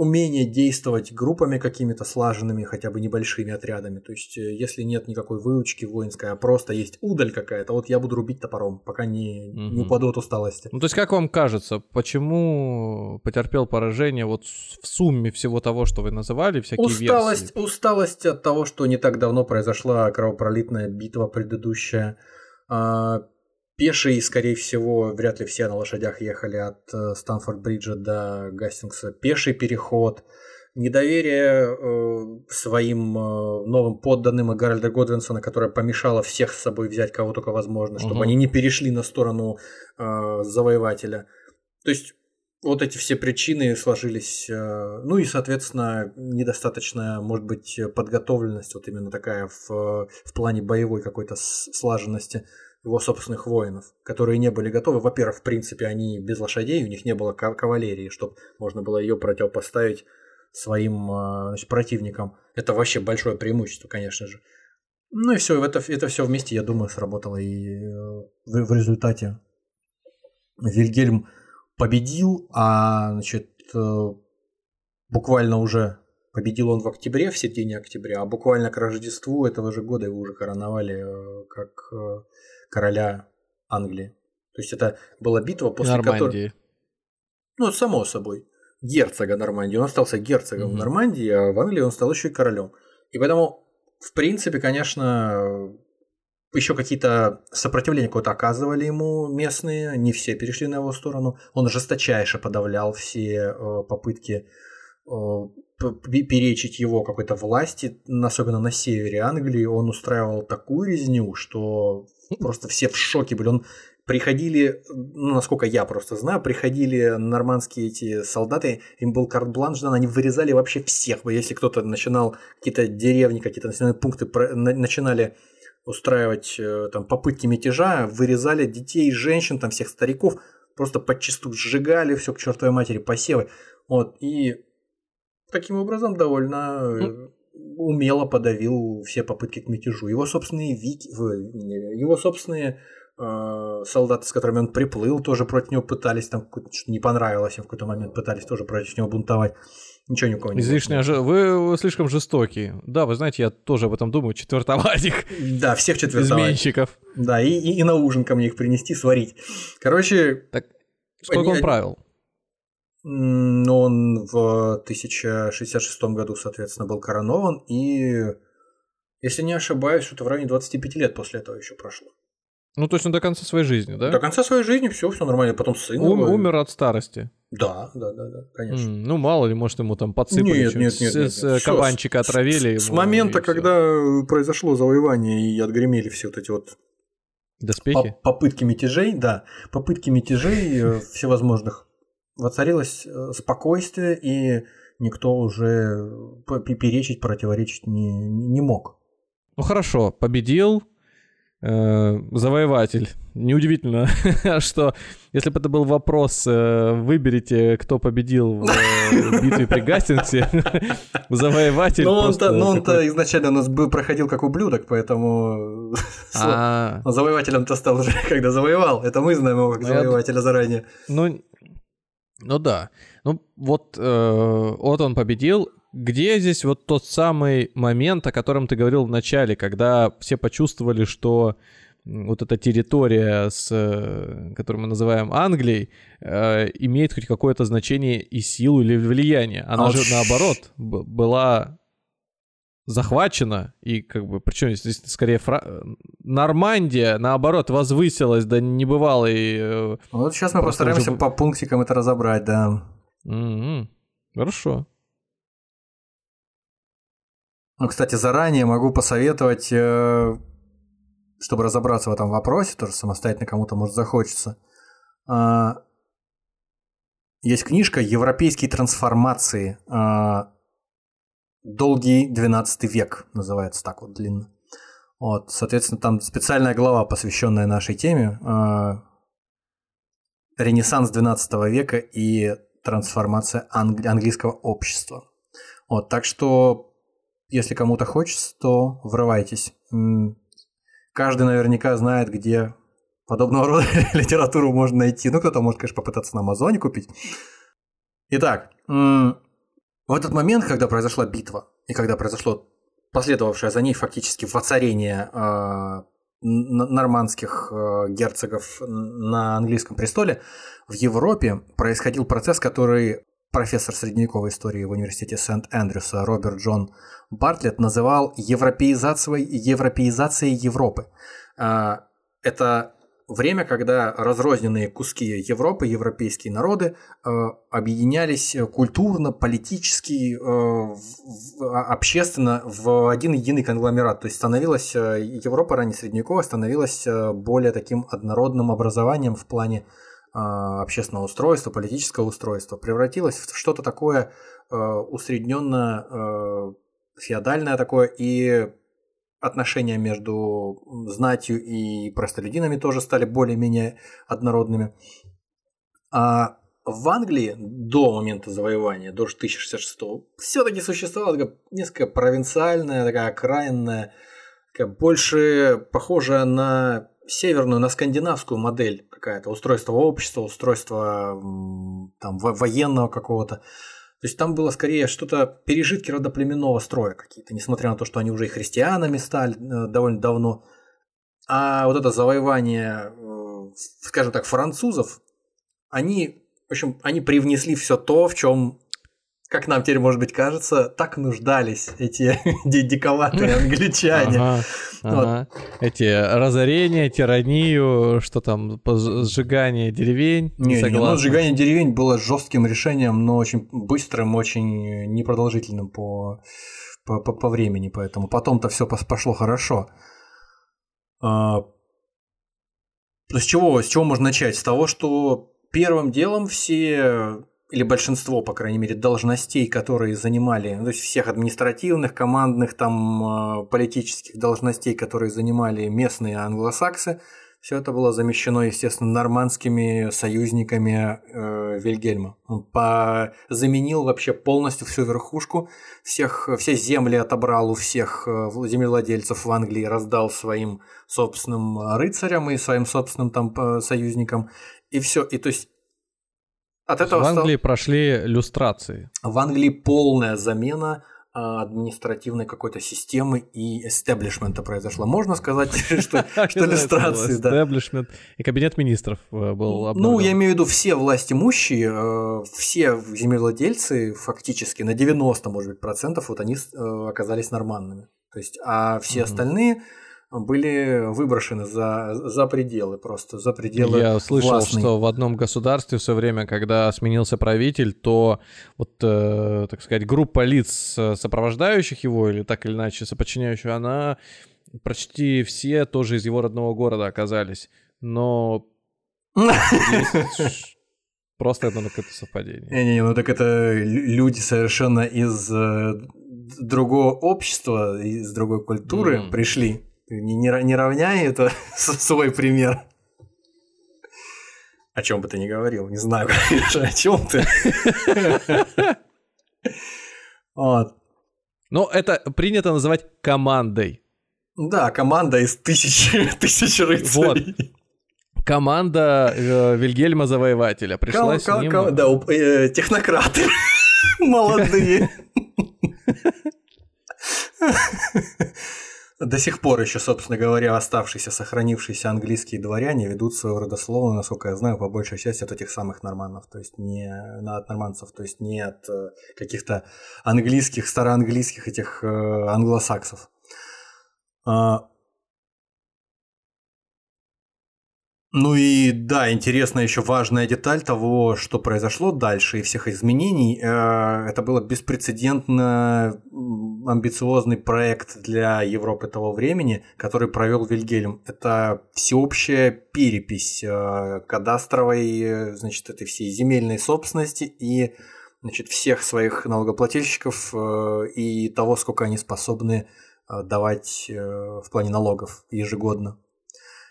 умение действовать группами какими-то слаженными, хотя бы небольшими отрядами. То есть, э, если нет никакой выучки воинской, а просто есть удаль какая-то, вот я буду рубить топором, пока не, угу. не упаду от усталости. Ну, то есть, как вам кажется, почему потерпел поражение вот в сумме всего того, что вы называли, всякие усталость, версии? Усталость от того, что не так давно произошла кровопролитная битва предыдущая. А, Пешие, скорее всего, вряд ли все на лошадях ехали от э, Станфорд-Бриджа до Гастингса. Пеший переход, недоверие э, своим э, новым подданным и Гарольда Годвинсона, которое помешало всех с собой взять кого только возможно, чтобы угу. они не перешли на сторону э, завоевателя. То есть вот эти все причины сложились, э, ну и, соответственно, недостаточная, может быть, подготовленность, вот именно такая в, в плане боевой какой-то слаженности его собственных воинов, которые не были готовы. Во-первых, в принципе, они без лошадей, у них не было кавалерии, чтобы можно было ее противопоставить своим значит, противникам. Это вообще большое преимущество, конечно же. Ну и все, это, это все вместе, я думаю, сработало. И э, в, в результате Вильгельм победил, а значит, э, буквально уже победил он в октябре, в середине октября, а буквально к Рождеству этого же года его уже короновали э, как короля Англии. То есть это была битва, после Нормандии. которой... Ну, само собой. Герцога Нормандии. Он остался герцогом mm-hmm. Нормандии, а в Англии он стал еще и королем. И поэтому, в принципе, конечно, еще какие-то сопротивления какое-то оказывали ему местные, не все перешли на его сторону. Он жесточайше подавлял все э, попытки э, перечить его какой-то власти, особенно на севере Англии. Он устраивал такую резню, что просто все в шоке были. Он приходили, ну, насколько я просто знаю, приходили нормандские эти солдаты, им был карт-бланш дан, они вырезали вообще всех. Если кто-то начинал какие-то деревни, какие-то населенные пункты начинали устраивать э, там попытки мятежа, вырезали детей, женщин, там всех стариков, просто подчистую сжигали все к чертовой матери, посевы. Вот, и таким образом довольно ну, умело подавил все попытки к мятежу. Его собственные вики, его собственные э, солдаты, с которыми он приплыл, тоже против него пытались, там что-то не понравилось им в какой-то момент, пытались тоже против него бунтовать. Ничего никого не Излишне же... вы, вы слишком жестокие. Да, вы знаете, я тоже об этом думаю, четвертовать их. Да, всех четвертовать. Изменщиков. Да, и, и, и на ужин ко мне их принести, сварить. Короче... Так сколько он правил? Ну, он в 1066 году, соответственно, был коронован, и, если не ошибаюсь, что-то в районе 25 лет после этого еще прошло. Ну, то есть он до конца своей жизни, да? До конца своей жизни все, все нормально. Потом сын. Ум, умер от старости. Да, да, да, да, конечно. Mm, ну, мало ли, может, ему там подсыпали. Нет, нет, нет, нет, нет. Кабанчика все, отравили. С, с момента, когда произошло завоевание и отгремели все вот эти вот Доспехи? попытки мятежей, да, попытки мятежей э, всевозможных воцарилось э, спокойствие, и никто уже перечить, противоречить не, не мог. Ну хорошо, победил э, завоеватель. Неудивительно, что если бы это был вопрос, э, выберите, кто победил в э, битве при Гастингсе, завоеватель. Но он-то, но он-то изначально у нас был, проходил как ублюдок, поэтому а. завоевателем-то стал уже, когда завоевал. Это мы знаем его как ну, завоевателя заранее. Ну, ну да. Ну вот, э, вот он победил. Где здесь вот тот самый момент, о котором ты говорил в начале, когда все почувствовали, что вот эта территория, с, э, которую мы называем Англией, э, имеет хоть какое-то значение и силу или влияние. Она а же, наоборот, была захвачена, и как бы, причем здесь скорее Фра... Нормандия, наоборот, возвысилась до небывалой... Э, вот сейчас мы постараемся уже... по пунктикам это разобрать, да. Mm-hmm. Хорошо. Ну, кстати, заранее могу посоветовать, э, чтобы разобраться в этом вопросе, тоже самостоятельно кому-то, может, захочется. А, есть книжка «Европейские трансформации» а, долгий 12 век, называется так вот длинно. Вот, соответственно, там специальная глава, посвященная нашей теме. Э, Ренессанс 12 века и трансформация англи- английского общества. Вот, так что, если кому-то хочется, то врывайтесь. Каждый наверняка знает, где подобного рода литературу можно найти. Ну, кто-то может, конечно, попытаться на Амазоне купить. Итак, в этот момент, когда произошла битва, и когда произошло последовавшее за ней фактически воцарение э, нормандских э, герцогов на английском престоле, в Европе происходил процесс, который профессор средневековой истории в университете Сент-Эндрюса Роберт Джон Бартлетт называл европеизацией, европеизацией Европы. Э, это время, когда разрозненные куски Европы, европейские народы э, объединялись культурно, политически, э, общественно в один единый конгломерат. То есть становилась э, Европа ранее средневековая становилась э, более таким однородным образованием в плане э, общественного устройства, политического устройства, превратилась в что-то такое э, усредненно феодальное такое и отношения между знатью и простолюдинами тоже стали более-менее однородными. А в Англии до момента завоевания, до 1066 все-таки существовала такая несколько провинциальная, такая окраинная, такая больше похожая на северную, на скандинавскую модель какая-то, устройство общества, устройство там, военного какого-то. То есть там было скорее что-то пережитки родоплеменного строя какие-то, несмотря на то, что они уже и христианами стали э, довольно давно. А вот это завоевание, э, скажем так, французов, они, в общем, они привнесли все то, в чем как нам теперь, может быть, кажется, так нуждались эти диковатые англичане. Ага, ага. Эти разорения, тиранию, что там, сжигание деревень. Не, не, ну, сжигание деревень было жестким решением, но очень быстрым, очень непродолжительным по, по, по, по времени, поэтому потом-то все пошло хорошо. А, с чего, с чего можно начать? С того, что первым делом все или большинство, по крайней мере, должностей, которые занимали, ну, то есть всех административных, командных, там, э, политических должностей, которые занимали местные англосаксы, все это было замещено, естественно, нормандскими союзниками э, Вильгельма. Он по... заменил вообще полностью всю верхушку, всех, все земли отобрал у всех э, землевладельцев в Англии, раздал своим собственным рыцарям и своим собственным там союзникам. И все. И то есть от этого в Англии стал... прошли люстрации. В Англии полная замена а, административной какой-то системы и эстеблишмента произошла. Можно сказать, что, что иллюстрации, да. Эстеблишмент и кабинет министров э, был обновлен. Ну, я имею в виду все власть имущие, э, все землевладельцы фактически на 90, может быть, процентов, вот они э, оказались норманными. То есть, а все остальные были выброшены за, за пределы, просто за пределы Я слышал, властные. что в одном государстве все время, когда сменился правитель, то вот, э, так сказать, группа лиц, сопровождающих его или так или иначе соподчиняющих, она почти все тоже из его родного города оказались. Но просто это какое-то совпадение. Не-не, ну так это люди совершенно из э, другого общества, из другой культуры mm. пришли не, не, не равняй это свой пример. О чем бы ты ни говорил, не знаю, конечно, о чем ты. Вот. Но это принято называть командой. Да, команда из тысячи, тысяч рыцарей. Вот. Команда э, Вильгельма Завоевателя пришла ком, с ним... Ком, да, э, технократы молодые. До сих пор еще, собственно говоря, оставшиеся, сохранившиеся английские дворяне ведут свою родословную, насколько я знаю, по большей части от этих самых норманов, то есть не от норманцев, то есть не от э, каких-то английских, староанглийских этих э, англосаксов. Ну и да, интересная еще важная деталь того, что произошло дальше и всех изменений. Э, это был беспрецедентно амбициозный проект для Европы того времени, который провел Вильгельм. Это всеобщая перепись э, кадастровой, значит, этой всей земельной собственности и значит, всех своих налогоплательщиков э, и того, сколько они способны давать в плане налогов ежегодно.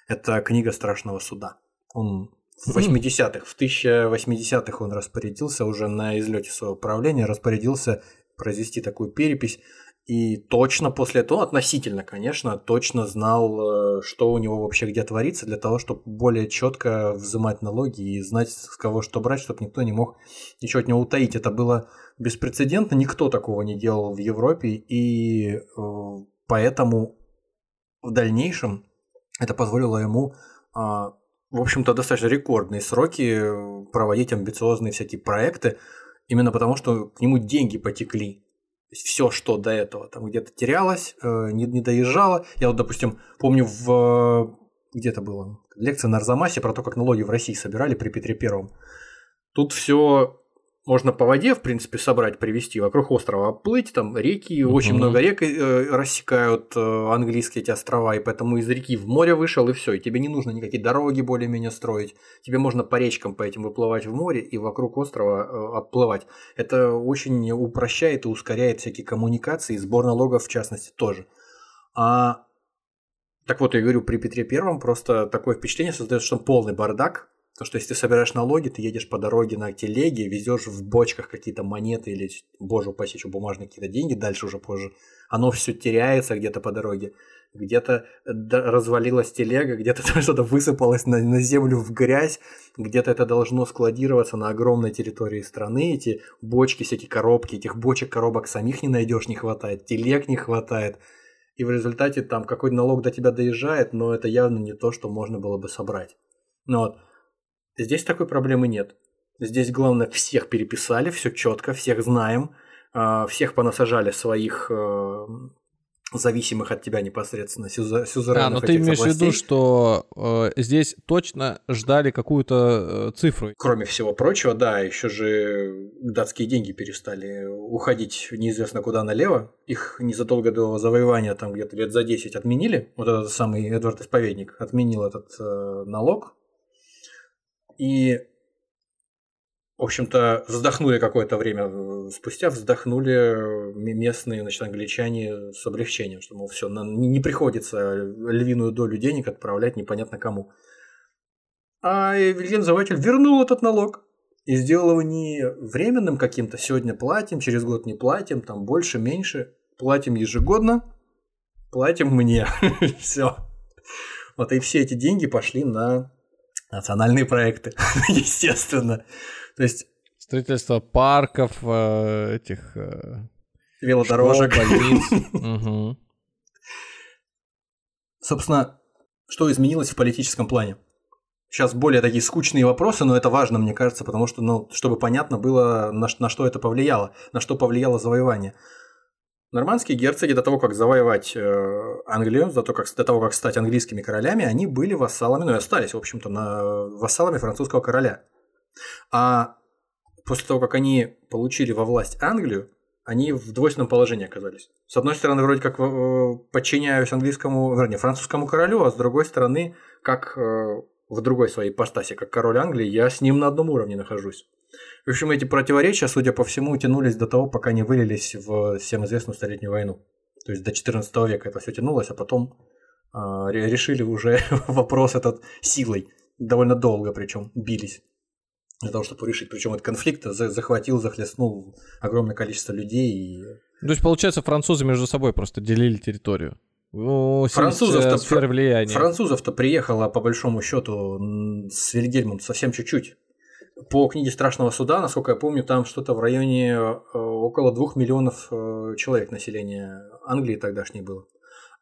Это книга страшного суда. Он в 80-х, в 1080-х он распорядился уже на излете своего правления, распорядился произвести такую перепись. И точно после этого, относительно, конечно, точно знал, э, что у него вообще где творится, для того, чтобы более четко взимать налоги и знать, с кого что брать, чтобы никто не мог ничего от него утаить. Это было беспрецедентно, никто такого не делал в Европе, и э, поэтому в дальнейшем это позволило ему, а, в общем-то, достаточно рекордные сроки проводить амбициозные всякие проекты, именно потому что к нему деньги потекли. Все, что до этого там где-то терялось, э, не, не доезжало. Я вот, допустим, помню в где-то было лекция на Арзамасе про то, как налоги в России собирали при Петре Первом. Тут все можно по воде, в принципе, собрать, привезти вокруг острова, плыть, там реки, угу. очень много рек э, рассекают э, английские эти острова, и поэтому из реки в море вышел, и все, и тебе не нужно никакие дороги более-менее строить, тебе можно по речкам по этим выплывать в море и вокруг острова э, отплывать. Это очень упрощает и ускоряет всякие коммуникации, и сбор налогов в частности тоже. А так вот, я говорю, при Петре Первом просто такое впечатление создается, что полный бардак, то, что если ты собираешь налоги, ты едешь по дороге на телеге, везешь в бочках какие-то монеты или, боже упаси, еще бумажные какие-то деньги, дальше уже позже. Оно все теряется где-то по дороге. Где-то развалилась телега, где-то там что-то высыпалось на, на землю в грязь, где-то это должно складироваться на огромной территории страны. Эти бочки, всякие коробки, этих бочек, коробок самих не найдешь, не хватает, телег не хватает. И в результате там какой-то налог до тебя доезжает, но это явно не то, что можно было бы собрать. Ну вот, Здесь такой проблемы нет. Здесь главное всех переписали, все четко, всех знаем, а, всех понасажали своих э, зависимых от тебя непосредственно сюзеренов А, но ты имеешь в виду, что э, здесь точно ждали какую-то э, цифру? Кроме всего прочего, да, еще же датские деньги перестали уходить неизвестно куда налево. Их незадолго до завоевания, там где-то лет за 10 отменили. Вот этот самый Эдвард Исповедник отменил этот э, налог и, в общем-то, вздохнули какое-то время э, спустя, вздохнули местные, значит, англичане с облегчением, что, мол, все, не приходится львиную долю денег отправлять непонятно кому. А Вильгельм Заватель вернул этот налог и сделал его не временным каким-то, сегодня платим, через год не платим, там больше, меньше, платим ежегодно, платим мне. все. Вот и все эти деньги пошли на национальные проекты, естественно. То есть строительство парков, э, этих э, велодорожек, больниц. Собственно, что изменилось в политическом плане? Сейчас более такие скучные вопросы, но это важно, мне кажется, потому что, ну, чтобы понятно было, на, на что это повлияло, на что повлияло завоевание. Нормандские герцоги до того, как завоевать э, Англию, до того, как, до того, как стать английскими королями, они были вассалами, ну и остались, в общем-то, на, вассалами французского короля. А после того, как они получили во власть Англию, они в двойственном положении оказались. С одной стороны, вроде как э, подчиняюсь английскому, вернее, французскому королю, а с другой стороны, как э, в другой своей постаси, как король Англии, я с ним на одном уровне нахожусь. В общем, эти противоречия, судя по всему, тянулись до того, пока не вылились в всем известную Столетнюю войну. То есть до 14 века это все тянулось, а потом э, решили уже вопрос этот силой. Довольно долго причем бились для того, чтобы решить. Причем этот конфликт захватил, захлестнул огромное количество людей. И... То есть, получается, французы между собой просто делили территорию. Французов-то, французов-то приехало, по большому счету, с Вильгельмом совсем чуть-чуть по книге Страшного суда, насколько я помню, там что-то в районе э, около двух миллионов э, человек населения Англии тогдашней было.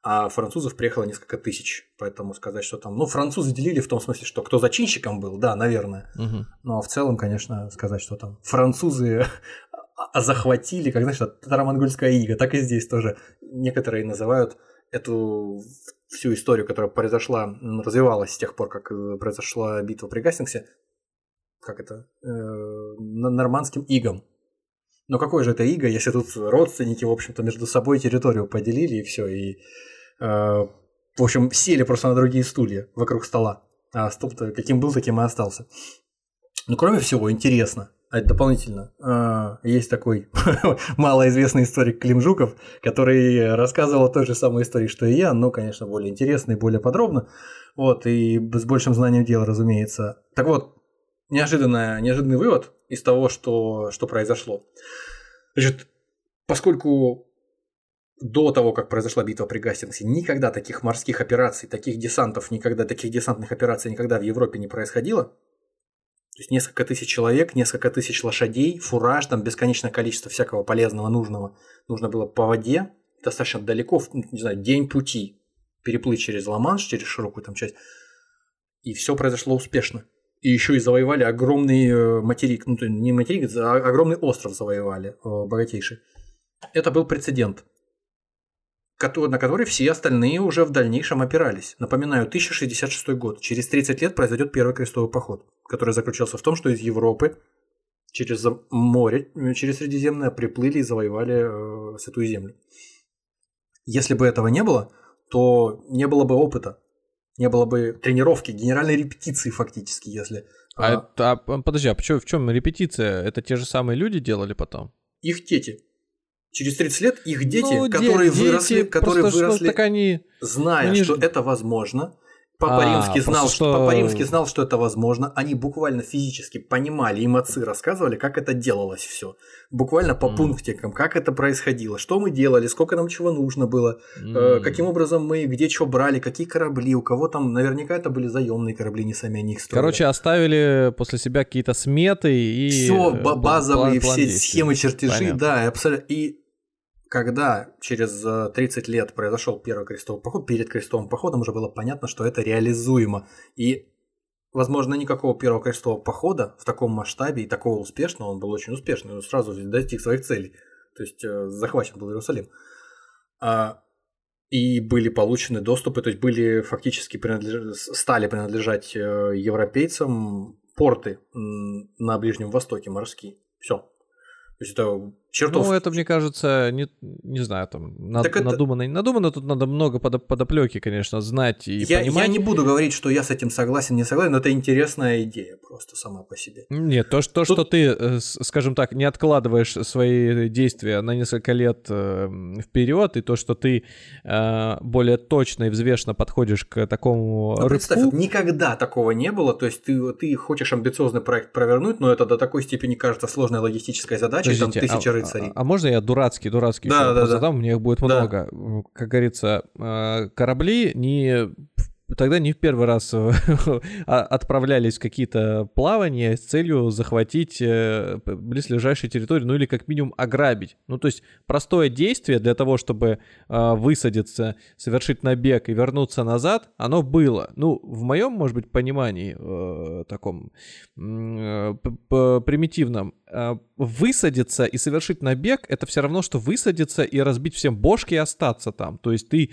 А французов приехало несколько тысяч. Поэтому сказать, что там. Ну, французы делили в том смысле, что кто зачинщиком был, да, наверное. Угу. Но в целом, конечно, сказать, что там французы захватили, как знаешь, татаро-монгольская ига, так и здесь тоже. Некоторые называют эту всю историю, которая произошла, развивалась с тех пор, как э, произошла битва при Гастингсе, как это, э, нормандским игом. Но какой же это иго, если тут родственники, в общем-то, между собой территорию поделили и все, и, э, в общем, сели просто на другие стулья вокруг стола. А стол-то каким был, таким и остался. Ну, кроме всего, интересно, а дополнительно, э, есть такой малоизвестный историк Клим Жуков, который рассказывал о той же самой истории, что и я, но, конечно, более интересно и более подробно. Вот, и с большим знанием дела, разумеется. Так вот, неожиданная, неожиданный вывод из того, что, что произошло. Значит, поскольку до того, как произошла битва при Гастингсе, никогда таких морских операций, таких десантов, никогда таких десантных операций никогда в Европе не происходило. То есть несколько тысяч человек, несколько тысяч лошадей, фураж, там бесконечное количество всякого полезного, нужного. Нужно было по воде, достаточно далеко, не знаю, день пути, переплыть через Ла-Манш, через широкую там часть. И все произошло успешно и еще и завоевали огромный э, материк, ну не материк, а огромный остров завоевали, э, богатейший. Это был прецедент, на который все остальные уже в дальнейшем опирались. Напоминаю, 1066 год. Через 30 лет произойдет первый крестовый поход, который заключался в том, что из Европы через море, э, через Средиземное приплыли и завоевали Святую Землю. Если бы этого не было, то не было бы опыта не было бы тренировки, генеральной репетиции фактически, если... А, а... а подожди, а в чем репетиция? Это те же самые люди делали потом? Их дети. Через 30 лет их дети, ну, которые дети, выросли, которые выросли, так они... зная, они... что это возможно, Папа а, Римский знал, что... Папа Римский знал, что это возможно. Они буквально физически понимали, им отцы рассказывали, как это делалось все. Буквально по mm. пунктикам, как это происходило, что мы делали, сколько нам чего нужно было, mm. э, каким образом мы где что брали, какие корабли, у кого там, наверняка это были заемные корабли, не сами они их строили. Короче, оставили после себя какие-то сметы и... Все, базовые план, все схемы, чертежи, Понятно. да, абсолютно. И когда через 30 э, лет произошел первый крестовый поход, перед крестовым походом уже было понятно, что это реализуемо. И, возможно, никакого первого крестового похода в таком масштабе и такого успешного, он был очень успешный, он сразу достиг своих целей. То есть э, захвачен был Иерусалим. А, и были получены доступы, то есть были фактически принадлеж... стали принадлежать э, европейцам порты на Ближнем Востоке морские. Все. То есть это чертов. Ну, это, мне кажется, не, не знаю, там, над, это... надуманно, надуманно тут надо много под, подоплеки, конечно, знать и я, понимать. Я не буду говорить, что я с этим согласен, не согласен, но это интересная идея просто сама по себе. Нет, то, то тут... что ты, э, скажем так, не откладываешь свои действия на несколько лет э, вперед, и то, что ты э, более точно и взвешенно подходишь к такому ну, представь, никогда такого не было, то есть ты, ты хочешь амбициозный проект провернуть, но это до такой степени кажется сложной логистической задачей, Подождите, там тысяча а, рыцарей. А, а можно я дурацкий, дурацкий да, да, задам? Да. Мне их будет много. Да. Как говорится, э, корабли не тогда не в первый раз э, а, отправлялись в какие-то плавания с целью захватить э, близлежащие территории, ну или как минимум ограбить. Ну то есть простое действие для того, чтобы э, высадиться, совершить набег и вернуться назад, оно было. Ну, в моем, может быть, понимании таком примитивном, высадиться и совершить набег, это все равно, что высадиться и разбить всем бошки и остаться там. То есть ты,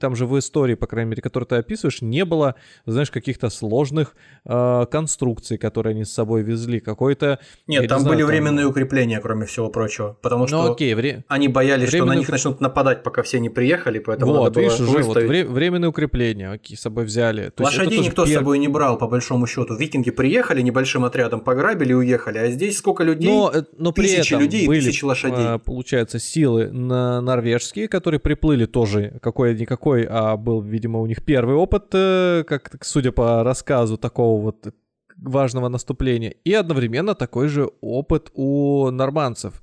там же в истории, по крайней мере, которую ты описываешь, не было, знаешь, каких-то сложных э, конструкций, которые они с собой везли, какой-то... Нет, там не были знаю, временные там... укрепления, кроме всего прочего, потому ну, что ну, окей, вре... они боялись, временные... что на них начнут нападать, пока все не приехали, поэтому вот, надо видишь, было выставить... вот, вре- временные укрепления окей, с собой взяли. То Лошадей никто пер... с собой не брал, по большому счету. Викинги приехали, небольшим отрядом пограбили и уехали, а здесь сколько людей? Но, э, но при тысячи этом людей были, тысячи лошадей. А, получается, силы на норвежские, которые приплыли тоже какой-никакой, а был, видимо, у них первый опыт, э, как судя по рассказу такого вот важного наступления, и одновременно такой же опыт у норманцев.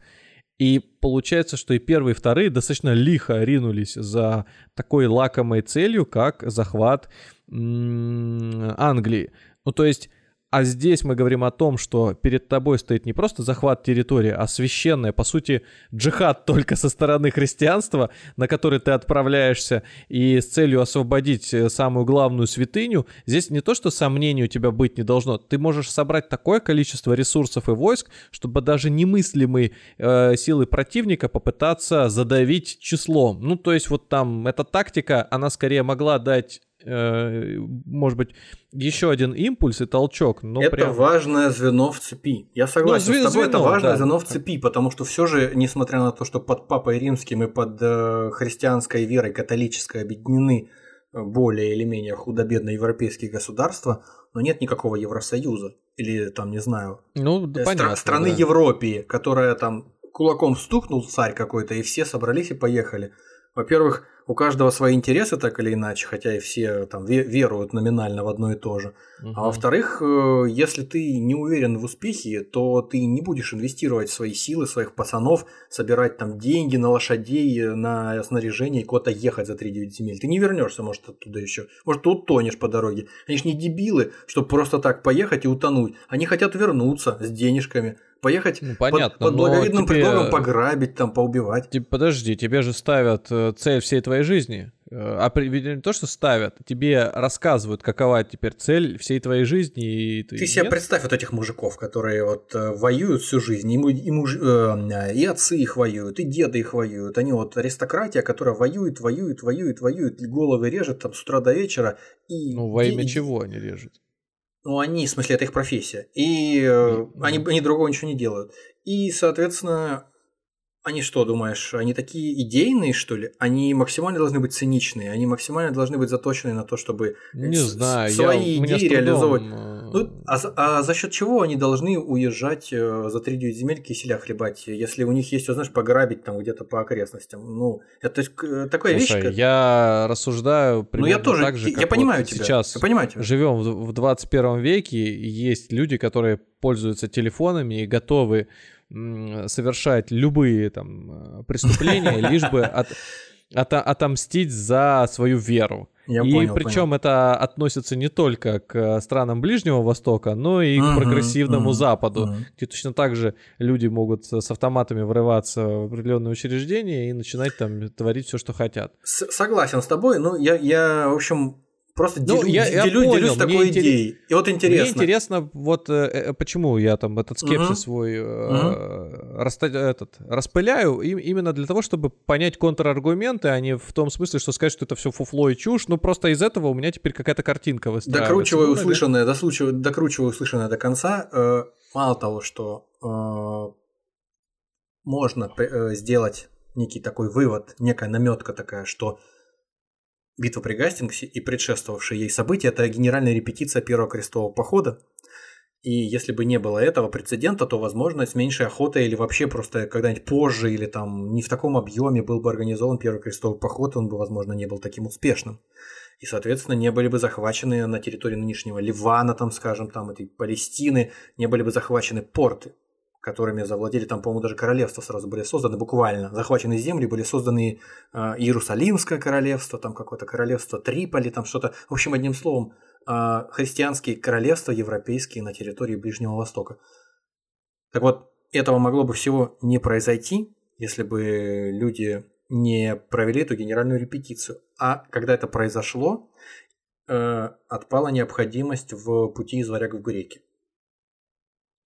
И получается, что и первые, и вторые достаточно лихо ринулись за такой лакомой целью, как захват Англии. Ну, то есть а здесь мы говорим о том, что перед тобой стоит не просто захват территории, а священная, по сути, джихад только со стороны христианства, на который ты отправляешься и с целью освободить э, самую главную святыню. Здесь не то, что сомнений у тебя быть не должно. Ты можешь собрать такое количество ресурсов и войск, чтобы даже немыслимые э, силы противника попытаться задавить числом. Ну, то есть вот там эта тактика, она скорее могла дать может быть, еще один импульс и толчок. Но это прям... важное звено в цепи. Я согласен ну, с тобой, звено, это важное да. звено в цепи, потому что все же, несмотря на то, что под Папой Римским и под э, христианской верой католической объединены э, более или менее худо-бедные европейские государства, но нет никакого Евросоюза. Или там, не знаю, ну, да, стра- понятно, страны да. Европы, которая там кулаком стукнул царь какой-то, и все собрались и поехали. Во-первых, у каждого свои интересы так или иначе, хотя и все там веруют номинально в одно и то же. Угу. А во-вторых, э, если ты не уверен в успехе, то ты не будешь инвестировать свои силы, своих пацанов, собирать там деньги на лошадей, на снаряжение и куда-то ехать за 3-9 земель. Ты не вернешься, может, оттуда еще. Может, ты утонешь по дороге. Они же не дебилы, чтобы просто так поехать и утонуть. Они хотят вернуться с денежками поехать ну, понятно, под, под благовидным тебе... предлогом пограбить, там, поубивать. Подожди, тебе же ставят э, цель всей твоей жизни. Э, а не то, что ставят, тебе рассказывают, какова теперь цель всей твоей жизни. И ты ты себе представь вот этих мужиков, которые вот э, воюют всю жизнь, и, и, муж, э, и отцы их воюют, и деды их воюют. Они вот аристократия, которая воюет, воюет, воюет, воюет, головы режет там с утра до вечера. И ну, во имя чего они режут? Ну, они, в смысле, это их профессия. И mm-hmm. они, они другого ничего не делают. И, соответственно, они что, думаешь, они такие идейные, что ли? Они максимально должны быть циничные, они максимально должны быть заточены на то, чтобы не знаю, свои я, идеи реализовывать. Э, ну, а, а за счет чего они должны уезжать э, за 3-9 земель киселя хлебать, если у них есть, знаешь, пограбить там где-то по окрестностям? Ну, это такая Слушай, вещь. Как... я рассуждаю примерно ну, я тоже, так же, я, как я понимаю вот тебя. сейчас я понимаю тебя. живем в, в 21 веке, и есть люди, которые пользуются телефонами и готовы совершать любые там э, преступления, лишь бы от, от, отомстить за свою веру. Я и понял, причем понял. это относится не только к странам Ближнего Востока, но и Мгм, к прогрессивному мгм, Западу, мгм. где точно так же люди могут с автоматами врываться в определенные учреждения и начинать там творить все, что хотят. С- согласен с тобой, но я, я в общем, просто Ну, делю, я- я делю- понял, делюсь мне такой интерес- идеей. И вот интересно. Мне интересно, вот э, э, почему я там этот скепсис Мгм. свой э, раста- этот, распыляю, им- именно для того, чтобы понять контраргументы, а не в том смысле, что сказать, что это все фуфло и чушь. Ну, просто из этого у меня теперь какая-то картинка выстраивается. Докручиваю Ну, услышанное, дослучиваю, докручиваю услышанное до конца. Э, мало того, что э, можно э, сделать некий такой вывод, некая наметка такая, что битва при Гастингсе и предшествовавшие ей события – это генеральная репетиция первого крестового похода. И если бы не было этого прецедента, то, возможно, с меньшей охотой или вообще просто когда-нибудь позже или там не в таком объеме был бы организован первый крестовый поход, он бы, возможно, не был таким успешным и, соответственно, не были бы захвачены на территории нынешнего Ливана, там, скажем, там, этой Палестины, не были бы захвачены порты, которыми завладели, там, по-моему, даже королевства сразу были созданы, буквально. Захваченные земли были созданы э, Иерусалимское королевство, там какое-то королевство Триполи, там что-то. В общем, одним словом, э, христианские королевства европейские на территории Ближнего Востока. Так вот, этого могло бы всего не произойти, если бы люди не провели эту генеральную репетицию. А когда это произошло, э, отпала необходимость в пути из варяг в греки.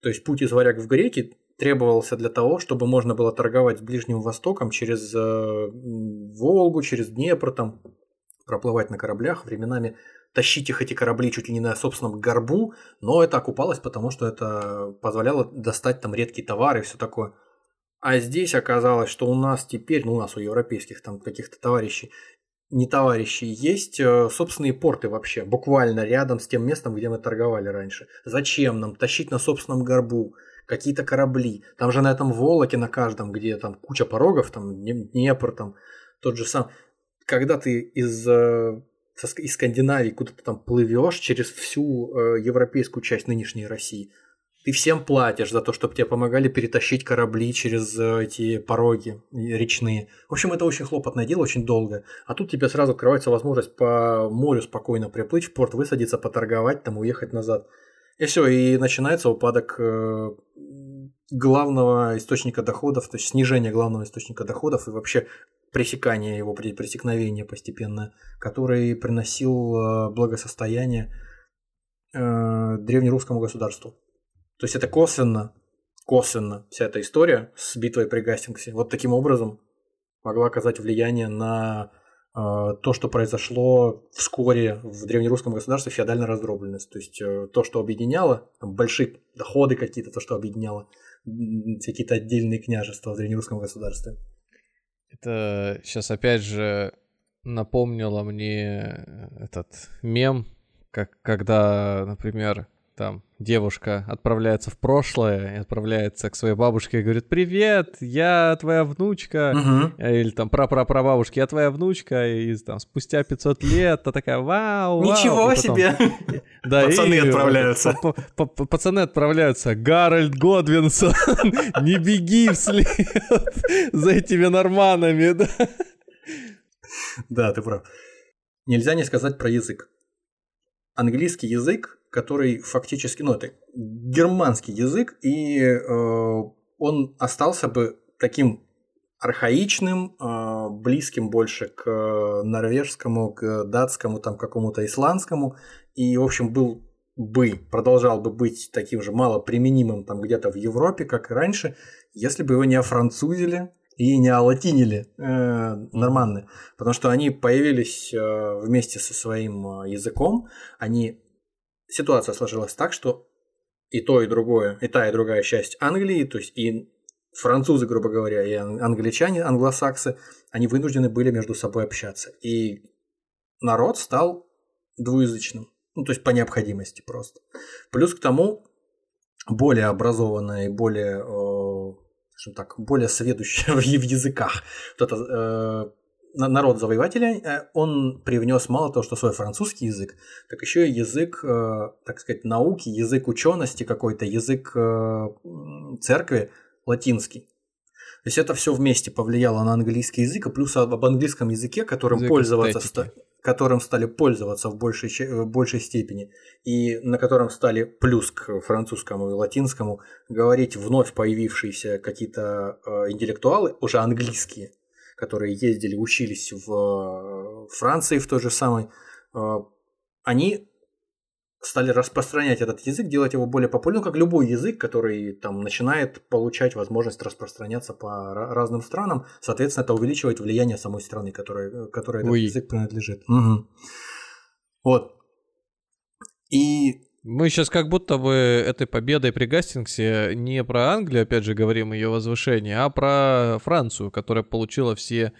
То есть путь из варяг в греки требовался для того, чтобы можно было торговать с Ближним Востоком через э, Волгу, через Днепр, там, проплывать на кораблях, временами тащить их эти корабли чуть ли не на собственном горбу, но это окупалось, потому что это позволяло достать там редкие товары и все такое. А здесь оказалось, что у нас теперь, ну у нас у европейских там каких-то товарищей, не товарищей, есть э, собственные порты вообще, буквально рядом с тем местом, где мы торговали раньше. Зачем нам тащить на собственном горбу какие-то корабли? Там же на этом Волоке, на каждом, где там куча порогов, там Днепр, там тот же сам. Когда ты из, э, из Скандинавии куда-то там плывешь через всю э, европейскую часть нынешней России, ты всем платишь за то, чтобы тебе помогали перетащить корабли через эти пороги речные. В общем, это очень хлопотное дело, очень долго. А тут тебе сразу открывается возможность по морю спокойно приплыть в порт, высадиться, поторговать, там уехать назад. И все, и начинается упадок главного источника доходов, то есть снижение главного источника доходов и вообще пресекание его, пресекновение постепенно, который приносил благосостояние древнерусскому государству. То есть это косвенно, косвенно вся эта история с битвой при Гастингсе вот таким образом могла оказать влияние на э, то, что произошло вскоре в древнерусском государстве феодальная раздробленность. То есть э, то, что объединяло, там, большие доходы какие-то, то, что объединяло какие-то отдельные княжества в древнерусском государстве. Это сейчас опять же напомнило мне этот мем, как когда, например, там девушка отправляется в прошлое и отправляется к своей бабушке и говорит «Привет, я твоя внучка», угу. или там прапрапрабабушки «Я твоя внучка», и там спустя 500 лет та такая «Вау, вау». Ничего себе! Да, Пацаны и, отправляются. Пацаны отправляются. Гарольд Годвинсон, не беги вслед за этими норманами, да? Да, ты прав. Нельзя не сказать про язык. Английский язык который фактически, ну, это германский язык, и э, он остался бы таким архаичным, э, близким больше к норвежскому, к датскому, там, какому-то исландскому, и, в общем, был бы, продолжал бы быть таким же малоприменимым там где-то в Европе, как и раньше, если бы его не офранцузили и не олатинили э, норманны, потому что они появились э, вместе со своим языком, они ситуация сложилась так, что и то, и другое, и та, и другая часть Англии, то есть и французы, грубо говоря, и англичане, англосаксы, они вынуждены были между собой общаться. И народ стал двуязычным. Ну, то есть по необходимости просто. Плюс к тому, более образованная и более, э, скажем так, более сведущая в языках. Вот это, э, народ завоевателя, э, он привнес мало того, что свой французский язык, так еще и язык, э, так сказать, науки, язык учености какой-то, язык э, церкви латинский. То есть это все вместе повлияло на английский язык, и плюс об английском языке, которым язык пользоваться, ста- которым стали пользоваться в большей, в большей степени, и на котором стали плюс к французскому и латинскому говорить вновь появившиеся какие-то интеллектуалы, уже английские, которые ездили, учились в Франции в той же самой, э, они стали распространять этот язык, делать его более популярным, как любой язык, который там начинает получать возможность распространяться по разным странам. Соответственно, это увеличивает влияние самой страны, которой, которой этот язык принадлежит. Угу. Вот. И мы сейчас как будто бы этой победой при Гастингсе не про Англию, опять же, говорим ее возвышение, а про Францию, которая получила все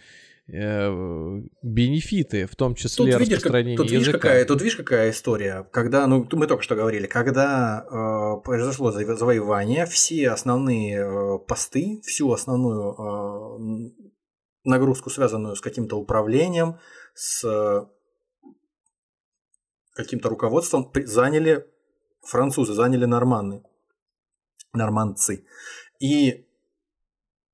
э, бенефиты, в том числе тут распространение как, тут языка. Видишь, какая, тут видишь, какая история. Когда, ну, мы только что говорили, когда э, произошло завоевание, все основные э, посты, всю основную э, нагрузку, связанную с каким-то управлением, с каким-то руководством, заняли французы заняли норманны, нормандцы. И,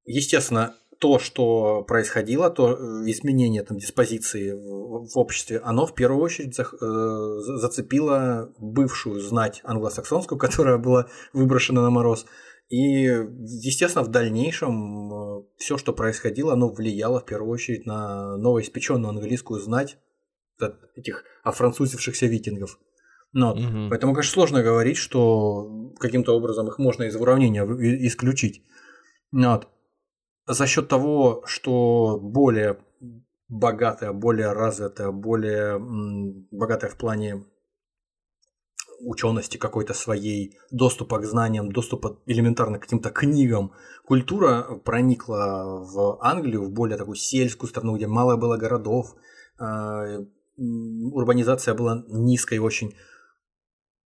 естественно, то, что происходило, то э, изменение там, диспозиции в, в обществе, оно в первую очередь за, э, зацепило бывшую знать англосаксонскую, которая была выброшена на мороз. И, естественно, в дальнейшем э, все, что происходило, оно влияло в первую очередь на новоиспеченную английскую знать этих офранцузившихся викингов. Ну, угу. Поэтому, конечно, сложно говорить, что каким-то образом их можно из уравнения исключить. Вот. За счет того, что более богатая, более развитая, более богатая в плане учености какой-то своей, доступа к знаниям, доступа элементарно к каким-то книгам. Культура проникла в Англию, в более такую сельскую страну, где мало было городов, а, урбанизация была низкой очень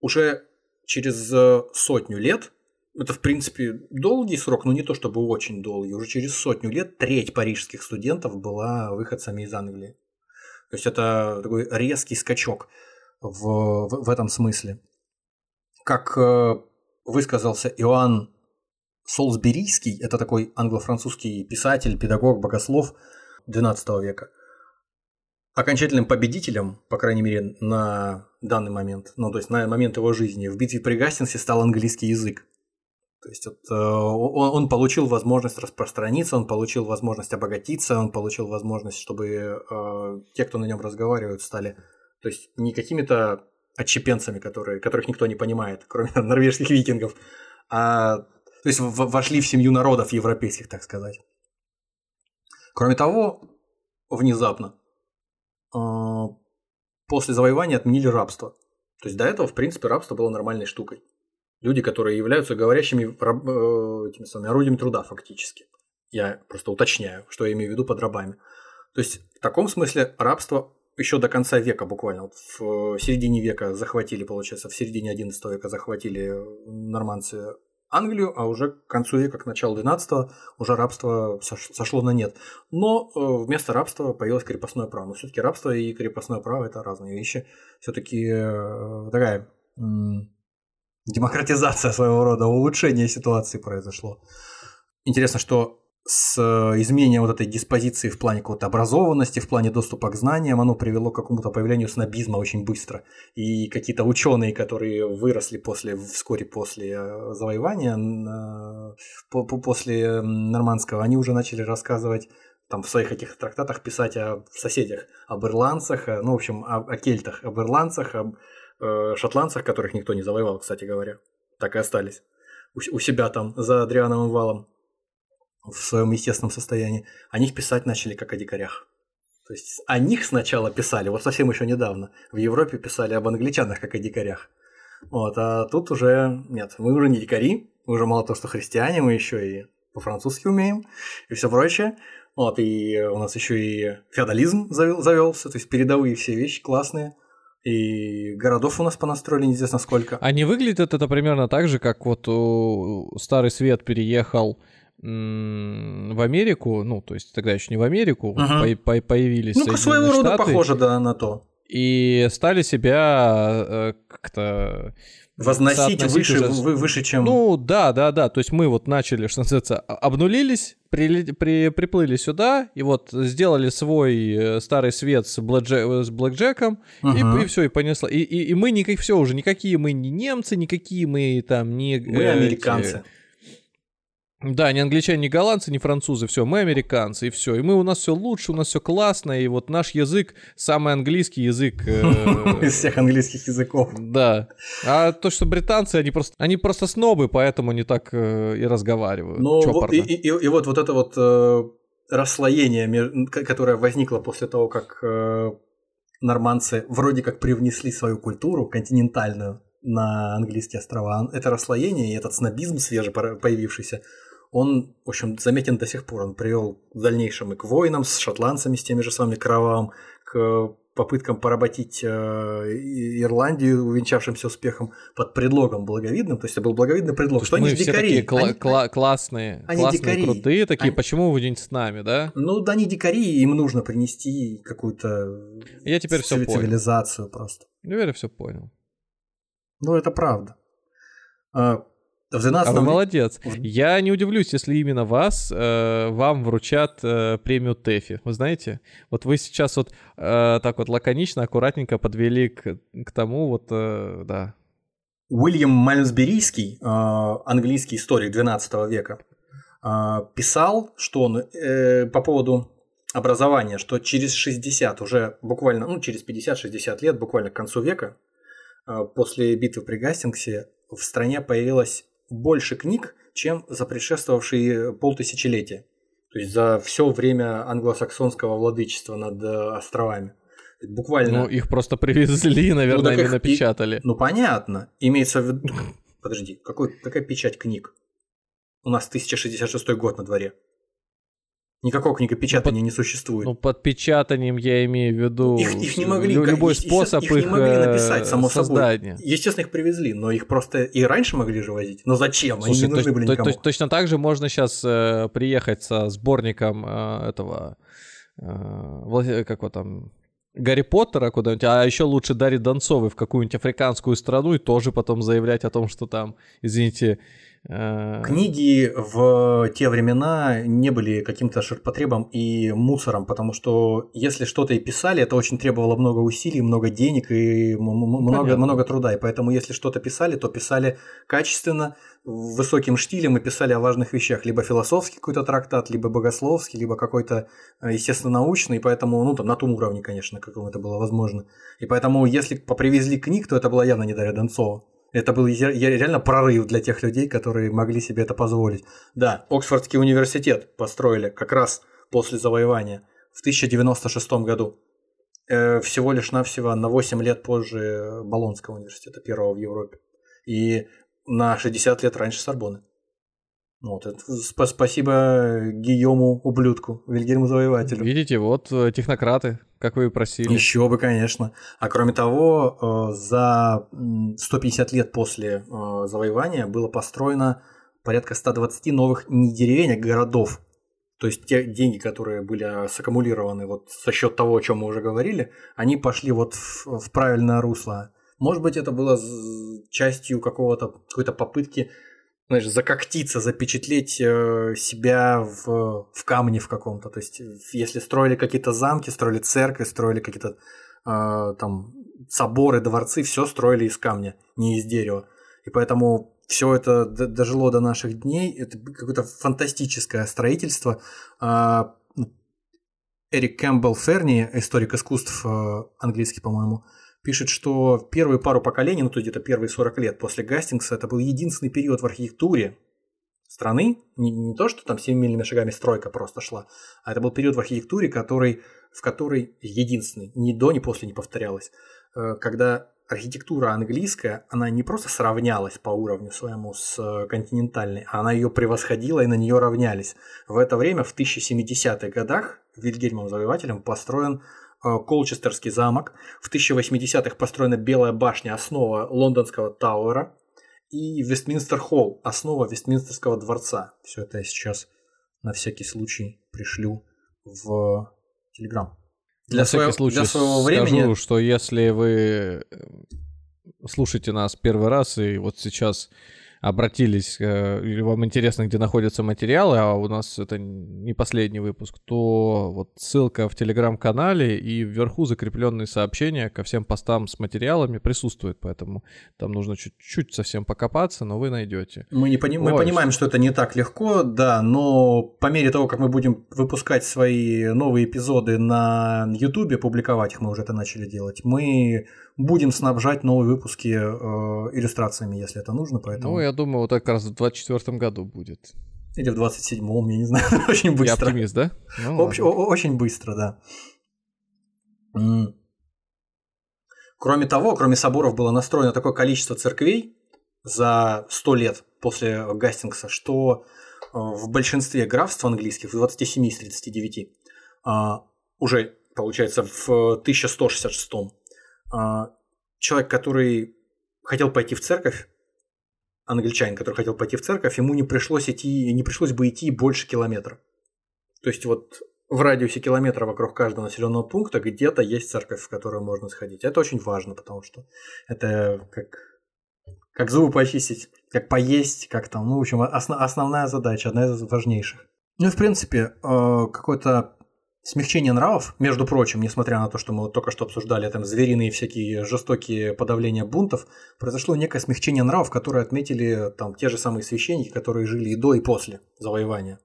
уже через э, сотню лет, это в принципе долгий срок, но не то чтобы очень долгий, уже через сотню лет треть парижских студентов была выходцами из Англии. То есть это такой резкий скачок в, в, в этом смысле. Как э, высказался Иоанн Солсберийский, это такой англо-французский писатель, педагог, богослов XII века – окончательным победителем, по крайней мере, на данный момент, ну, то есть на момент его жизни, в битве при Гастингсе стал английский язык. То есть вот, э, он, он получил возможность распространиться, он получил возможность обогатиться, он получил возможность, чтобы э, те, кто на нем разговаривают, стали, то есть не какими-то отщепенцами, которые, которых никто не понимает, кроме норвежских викингов, а то есть вошли в семью народов европейских, так сказать. Кроме того, внезапно после завоевания отменили рабство. То есть до этого, в принципе, рабство было нормальной штукой. Люди, которые являются говорящими раб, э, этими самыми орудиями труда фактически. Я просто уточняю, что я имею в виду под рабами. То есть в таком смысле рабство еще до конца века буквально, вот в середине века захватили, получается, в середине XI века захватили нормандцы Англию, а уже к концу века, к началу 12 уже рабство сошло на нет. Но э, вместо рабства появилось крепостное право. Но все-таки рабство и крепостное право это разные вещи. Все-таки э, такая демократизация своего рода, улучшение ситуации произошло. Интересно, что с э, изменением вот этой диспозиции в плане какой-то образованности, в плане доступа к знаниям, оно привело к какому-то появлению снобизма очень быстро. И какие-то ученые, которые выросли после, вскоре после э, завоевания, после нормандского, они уже начали рассказывать там в своих этих трактатах писать о соседях, об ирландцах, э, ну, в общем, о, о кельтах, об ирландцах, об э, шотландцах, которых никто не завоевал, кстати говоря, так и остались. У себя там за Адриановым валом в своем естественном состоянии, о них писать начали как о дикарях. То есть о них сначала писали, вот совсем еще недавно. В Европе писали об англичанах как о дикарях. Вот, а тут уже нет, мы уже не дикари, мы уже мало того, что христиане, мы еще и по-французски умеем и все прочее. Вот, и у нас еще и феодализм завел, завелся, то есть передовые все вещи классные. И городов у нас понастроили неизвестно сколько. А не выглядит это примерно так же, как вот Старый Свет переехал в Америку, ну, то есть тогда еще не в Америку, угу. по по появились Ну, своего рода похоже, да, на то. И стали себя э, как-то возносить выше, уже... выше, чем... Ну, да, да, да. То есть мы вот начали, что называется, обнулились, при, при, приплыли сюда, и вот сделали свой э, старый свет с, блэкджек, с блэкджеком, uh-huh. и, и все, и понесло. И, и, и мы никак, все уже, никакие мы не немцы, никакие мы там не... Мы э, американцы. Эти, да, не англичане, не голландцы, не французы, все, мы американцы, и все. И мы, у нас все лучше, у нас все классно, и вот наш язык самый английский язык. Э, Из всех английских языков. Да. А то, что британцы, они просто, они просто снобы, поэтому не так э, и разговаривают. Ну, и вот, вот это вот э, расслоение, которое возникло после того, как норманцы вроде как привнесли свою культуру континентальную на английские острова, это расслоение и этот снобизм свеже появившийся, он, в общем, заметен до сих пор. Он привел в дальнейшем и к войнам с шотландцами, с теми же самыми кровавым, к попыткам поработить э, Ирландию, увенчавшимся успехом под предлогом благовидным. То есть это был благовидный предлог, что они дикари. Такие кла- они, кла- классные, они классные, дикари. крутые такие. Они... Почему вы не с нами, да? Ну да, они дикари, им нужно принести какую-то Я теперь все цивилизацию понял. просто. Теперь я все понял. Ну это правда. В 12 а вы молодец. Я не удивлюсь, если именно вас, э, вам вручат э, премию ТЭФИ. Вы знаете, вот вы сейчас вот э, так вот лаконично, аккуратненько подвели к, к тому вот, э, да. Уильям Мальмсберийский, э, английский историк 12 века, э, писал, что он э, по поводу образования, что через 60, уже буквально, ну, через 50-60 лет, буквально к концу века, э, после битвы при Гастингсе, в стране появилась больше книг, чем за предшествовавшие полтысячелетия. То есть за все время англосаксонского владычества над э, островами. Буквально. Ну, их просто привезли, наверное, ну, и напечатали. Ну, понятно. Имеется в виду... Подожди, какой, какая печать книг? У нас 1066 год на дворе. Никакого книгопечатания ну, под, не существует. Ну, под печатанием я имею в виду их, их не могли, любой их, способ их, их, не могли написать, само создания. собой. Естественно, их привезли, но их просто и раньше могли же возить. Но зачем? Слушай, Они не нужны были никому. точно так же можно сейчас э, приехать со сборником э, этого, э, как вот там, Гарри Поттера куда-нибудь, а еще лучше Дарьи Донцовой в какую-нибудь африканскую страну и тоже потом заявлять о том, что там, извините, Э, Книги в те времена не были каким-то ширпотребом и мусором, потому что если что-то и писали, это очень требовало много усилий, много денег и много, много труда. И поэтому если что-то писали, то писали качественно, высоким штилем и писали о важных вещах. Либо философский какой-то трактат, либо богословский, либо какой-то, э, естественно, научный. И поэтому, ну, там, на том уровне, конечно, каком это было возможно. И поэтому, если попривезли книг, то это было явно не Дарья Донцова. Это был реально прорыв для тех людей, которые могли себе это позволить. Да, Оксфордский университет построили как раз после завоевания в 1096 году. Э, всего лишь навсего на 8 лет позже Болонского университета, первого в Европе. И на 60 лет раньше Сорбоны. Вот, это, сп- спасибо Гийому ублюдку, Вильгельму Завоевателю. Видите, вот э, технократы, как вы и просили. Еще бы, конечно. А кроме того, э, за 150 лет после э, завоевания было построено порядка 120 новых не деревень, а городов. То есть те деньги, которые были саккумулированы вот за счет того, о чем мы уже говорили, они пошли вот в, в правильное русло. Может быть, это было частью какого-то какой-то попытки знаешь, закоктиться, запечатлеть э, себя в, в камне в каком-то. То есть, если строили какие-то замки, строили церкви, строили какие-то э, там соборы, дворцы, все строили из камня, не из дерева. И поэтому все это дожило до наших дней. Это какое-то фантастическое строительство. А, Эрик Кэмпбелл Ферни, историк искусств э, английский, по-моему, пишет, что первые пару поколений, ну то где-то первые 40 лет после Гастингса, это был единственный период в архитектуре страны, не, не то, что там семимильными шагами стройка просто шла, а это был период в архитектуре, который, в которой единственный, ни до, ни после не повторялось, э, когда архитектура английская, она не просто сравнялась по уровню своему с э, континентальной, а она ее превосходила и на нее равнялись. В это время, в 1070-х годах, Вильгельмом Завоевателем построен Колчестерский замок. В 1080-х построена Белая башня, основа лондонского Тауэра. И Вестминстер Холл, основа Вестминстерского дворца. Все это я сейчас на всякий случай пришлю в Телеграм. Для, На своего, случай для своего времени... скажу, что если вы э, слушаете нас первый раз и вот сейчас обратились, э, или вам интересно, где находятся материалы, а у нас это не последний выпуск, то вот ссылка в телеграм-канале и вверху закрепленные сообщения ко всем постам с материалами присутствуют, поэтому там нужно чуть-чуть совсем покопаться, но вы найдете. Мы, не пони- мы понимаем, что это не так легко, да, но по мере того, как мы будем выпускать свои новые эпизоды на YouTube, публиковать их мы уже это начали делать, мы будем снабжать новые выпуски э, иллюстрациями, если это нужно. Поэтому... Ну, я думаю, вот как раз в 2024 году будет. Или в 27-м, я не знаю, очень быстро. Я оптимист, да? Ну, Общ- очень быстро, да. Кроме того, кроме соборов было настроено такое количество церквей за 100 лет после Гастингса, что э, в большинстве графств английских, в 27 из 39, а, уже, получается, в 1166 а, человек, который хотел пойти в церковь, англичанин, который хотел пойти в церковь, ему не пришлось идти, не пришлось бы идти больше километра. То есть вот в радиусе километра вокруг каждого населенного пункта где-то есть церковь, в которую можно сходить. Это очень важно, потому что это как, как зубы почистить, как поесть, как там, ну, в общем, основ, основная задача, одна из важнейших. Ну, в принципе, э, какой-то смягчение нравов, между прочим, несмотря на то, что мы вот только что обсуждали там звериные всякие жестокие подавления бунтов, произошло некое смягчение нравов, которое отметили там те же самые священники, которые жили и до, и после завоевания.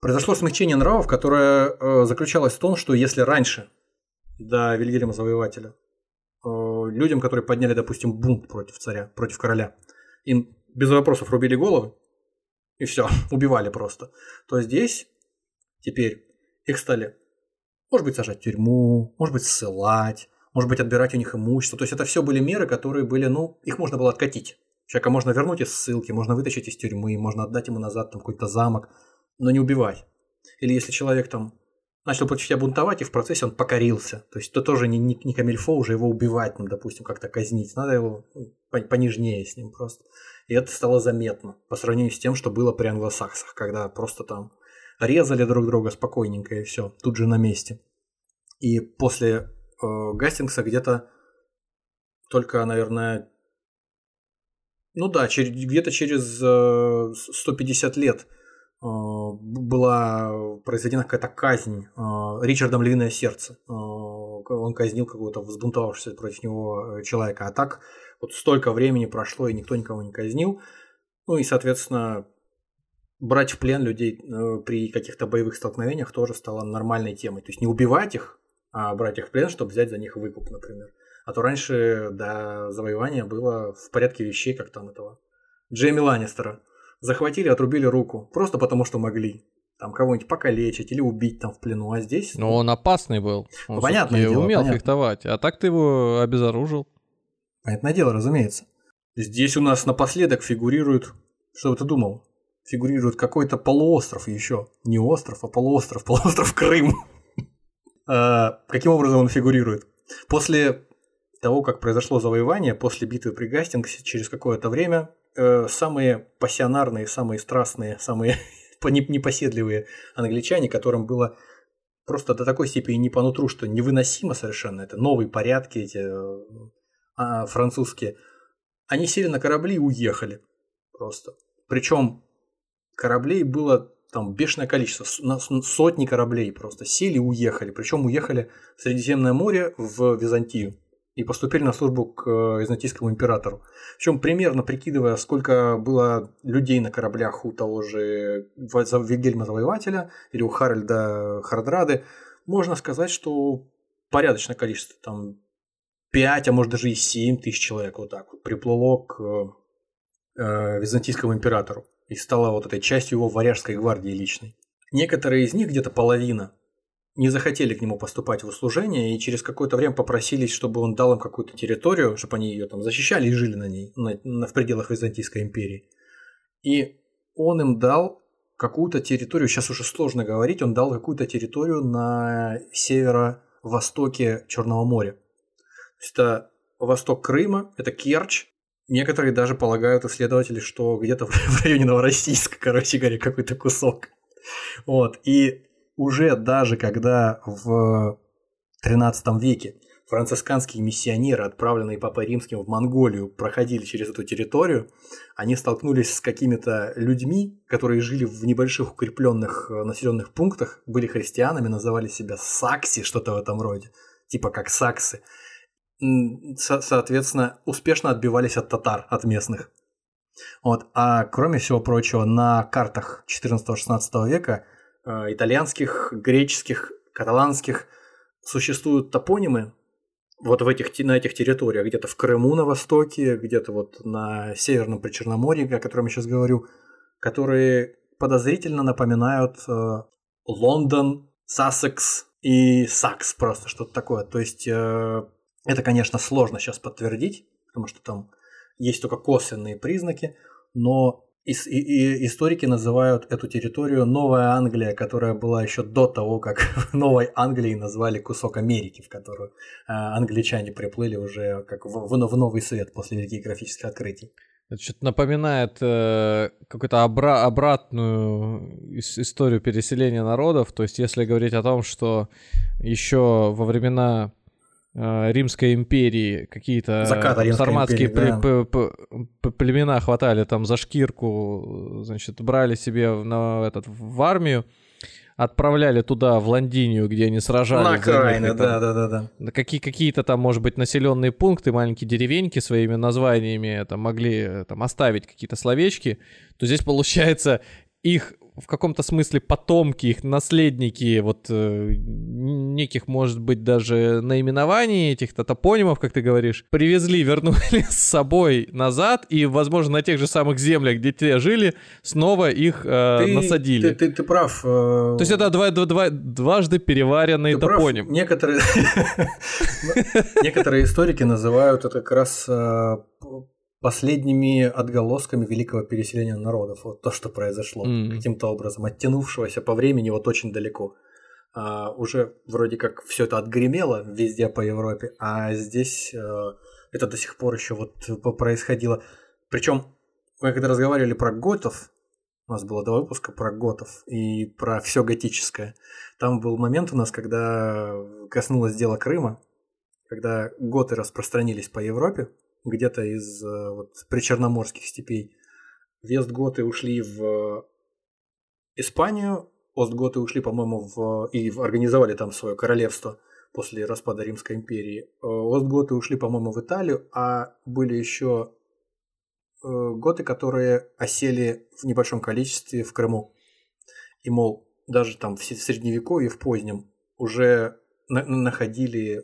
Произошло смягчение нравов, которое э, заключалось в том, что если раньше, до Вильгельма Завоевателя, э, людям, которые подняли, допустим, бунт против царя, против короля, им без вопросов рубили головы, и все, убивали просто, то здесь теперь их стали может быть, сажать в тюрьму, может быть, ссылать, может быть, отбирать у них имущество. То есть это все были меры, которые были, ну, их можно было откатить. Человека можно вернуть из ссылки, можно вытащить из тюрьмы, можно отдать ему назад там какой-то замок, но не убивать. Или если человек там начал против тебя бунтовать, и в процессе он покорился. То есть это тоже не, не, не камильфо уже его убивать, ну, допустим, как-то казнить. Надо его ну, понежнее с ним просто. И это стало заметно по сравнению с тем, что было при англосаксах, когда просто там резали друг друга спокойненько и все, тут же на месте. И после э, Гастингса где-то только, наверное, ну да, через, где-то через э, 150 лет э, была произведена какая-то казнь э, Ричардом Львиное Сердце. Э, он казнил какого-то взбунтовавшегося против него э, человека. А так вот столько времени прошло, и никто никого не казнил. Ну и, соответственно, брать в плен людей э, при каких-то боевых столкновениях тоже стало нормальной темой. То есть не убивать их, а брать их в плен, чтобы взять за них выкуп, например. А то раньше до завоевания было в порядке вещей, как там этого Джейми Ланнистера. Захватили, отрубили руку, просто потому что могли. Там кого-нибудь покалечить или убить там в плену, а здесь... Но ну, он опасный был. Он ну, понятное дело, умел понятно. фехтовать, а так ты его обезоружил. Понятное дело, разумеется. Здесь у нас напоследок фигурирует... Что бы ты думал? Фигурирует какой-то полуостров еще. Не остров, а полуостров. Полуостров Крым. А, каким образом он фигурирует? После того, как произошло завоевание, после битвы при Гастингсе, через какое-то время, э, самые пассионарные, самые страстные, самые непоседливые англичане, которым было просто до такой степени не по нутру, что невыносимо совершенно, это новые порядки эти а, французские, они сели на корабли и уехали просто. Причем кораблей было там бешеное количество, сотни кораблей просто сели и уехали. Причем уехали в Средиземное море в Византию и поступили на службу к э, византийскому императору. Причем примерно прикидывая, сколько было людей на кораблях у того же Вильгельма Завоевателя или у Харальда Хардрады, можно сказать, что порядочное количество, там 5, а может даже и 7 тысяч человек вот так вот приплыло к э, византийскому императору и стала вот этой частью его варяжской гвардии личной. Некоторые из них, где-то половина, не захотели к нему поступать в услужение и через какое-то время попросились, чтобы он дал им какую-то территорию, чтобы они ее там защищали и жили на ней, на, на, в пределах Византийской империи. И он им дал какую-то территорию, сейчас уже сложно говорить, он дал какую-то территорию на северо-востоке Черного моря. То есть это восток Крыма, это Керчь. Некоторые даже полагают, исследователи, что где-то в районе Новороссийска, короче говоря, какой-то кусок. Вот. И уже даже когда в XIII веке францисканские миссионеры, отправленные Папой Римским в Монголию, проходили через эту территорию, они столкнулись с какими-то людьми, которые жили в небольших укрепленных э, населенных пунктах, были христианами, называли себя сакси, что-то в этом роде, типа как саксы. Со- соответственно, успешно отбивались от татар, от местных. Вот. А кроме всего прочего, на картах 14-16 века э, итальянских, греческих, каталанских существуют топонимы, вот в этих, на этих территориях, где-то в Крыму на востоке, где-то вот на Северном Причерноморье, о котором я сейчас говорю, которые подозрительно напоминают э, Лондон, Сассекс и Сакс просто что-то такое. То есть э, это, конечно, сложно сейчас подтвердить, потому что там есть только косвенные признаки, но и, и, историки называют эту территорию Новая Англия, которая была еще до того, как в Новой Англии назвали кусок Америки, в которую э, англичане приплыли уже как в, в, в новый свет после великих графических открытий. Это что-то напоминает э, какую-то обра- обратную историю переселения народов. То есть, если говорить о том, что еще во времена Римской империи какие-то сарматские империи, да. племена хватали там за шкирку, значит, брали себе на этот, в армию, отправляли туда, в Лондинию, где они сражались. На окраины, да, да, да, да. Какие, какие-то там, может быть, населенные пункты, маленькие деревеньки своими названиями там могли там оставить какие-то словечки, то здесь, получается, их в каком-то смысле потомки, их наследники вот э, неких, может быть, даже наименований этих топонимов, как ты говоришь, привезли, вернули с собой назад и, возможно, на тех же самых землях, где те жили, снова их э, ты, насадили. Ты, ты, ты прав. Э... То есть это два, два, два, дважды переваренный ты топоним. Прав. Некоторые, некоторые историки называют это как раз э, последними отголосками великого переселения народов. Вот то, что произошло mm. каким-то образом, оттянувшегося по времени вот очень далеко. А, уже вроде как все это отгремело везде по Европе, а здесь а, это до сих пор еще вот происходило. Причем мы когда разговаривали про готов, у нас было два выпуска про готов и про все готическое. Там был момент у нас, когда коснулось дела Крыма, когда готы распространились по Европе, где-то из э, вот, причерноморских степей. Вестготы ушли в Испанию, Остготы ушли, по-моему, в... и организовали там свое королевство после распада Римской империи. Э, Остготы ушли, по-моему, в Италию, а были еще э, готы, которые осели в небольшом количестве в Крыму. И, мол, даже там в средневековье, в позднем, уже находили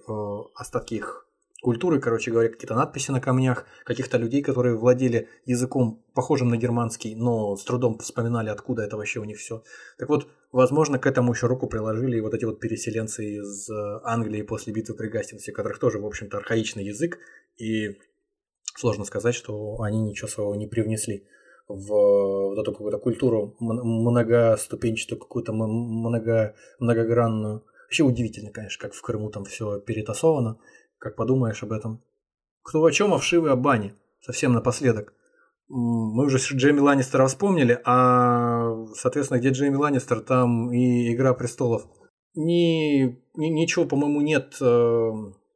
остатки их культуры, короче говоря, какие-то надписи на камнях, каких-то людей, которые владели языком, похожим на германский, но с трудом вспоминали, откуда это вообще у них все. Так вот, возможно, к этому еще руку приложили и вот эти вот переселенцы из э, Англии после битвы при Гастингсе, у которых тоже, в общем-то, архаичный язык, и сложно сказать, что они ничего своего не привнесли в вот эту какую-то культуру многоступенчатую, какую-то много, многогранную. Вообще удивительно, конечно, как в Крыму там все перетасовано как подумаешь об этом. Кто о чем, а вшивы о бане. Совсем напоследок. Мы уже Джейми Ланнистера вспомнили, а, соответственно, где Джейми Ланнистер, там и «Игра престолов». Ни, ни, ничего, по-моему, нет э,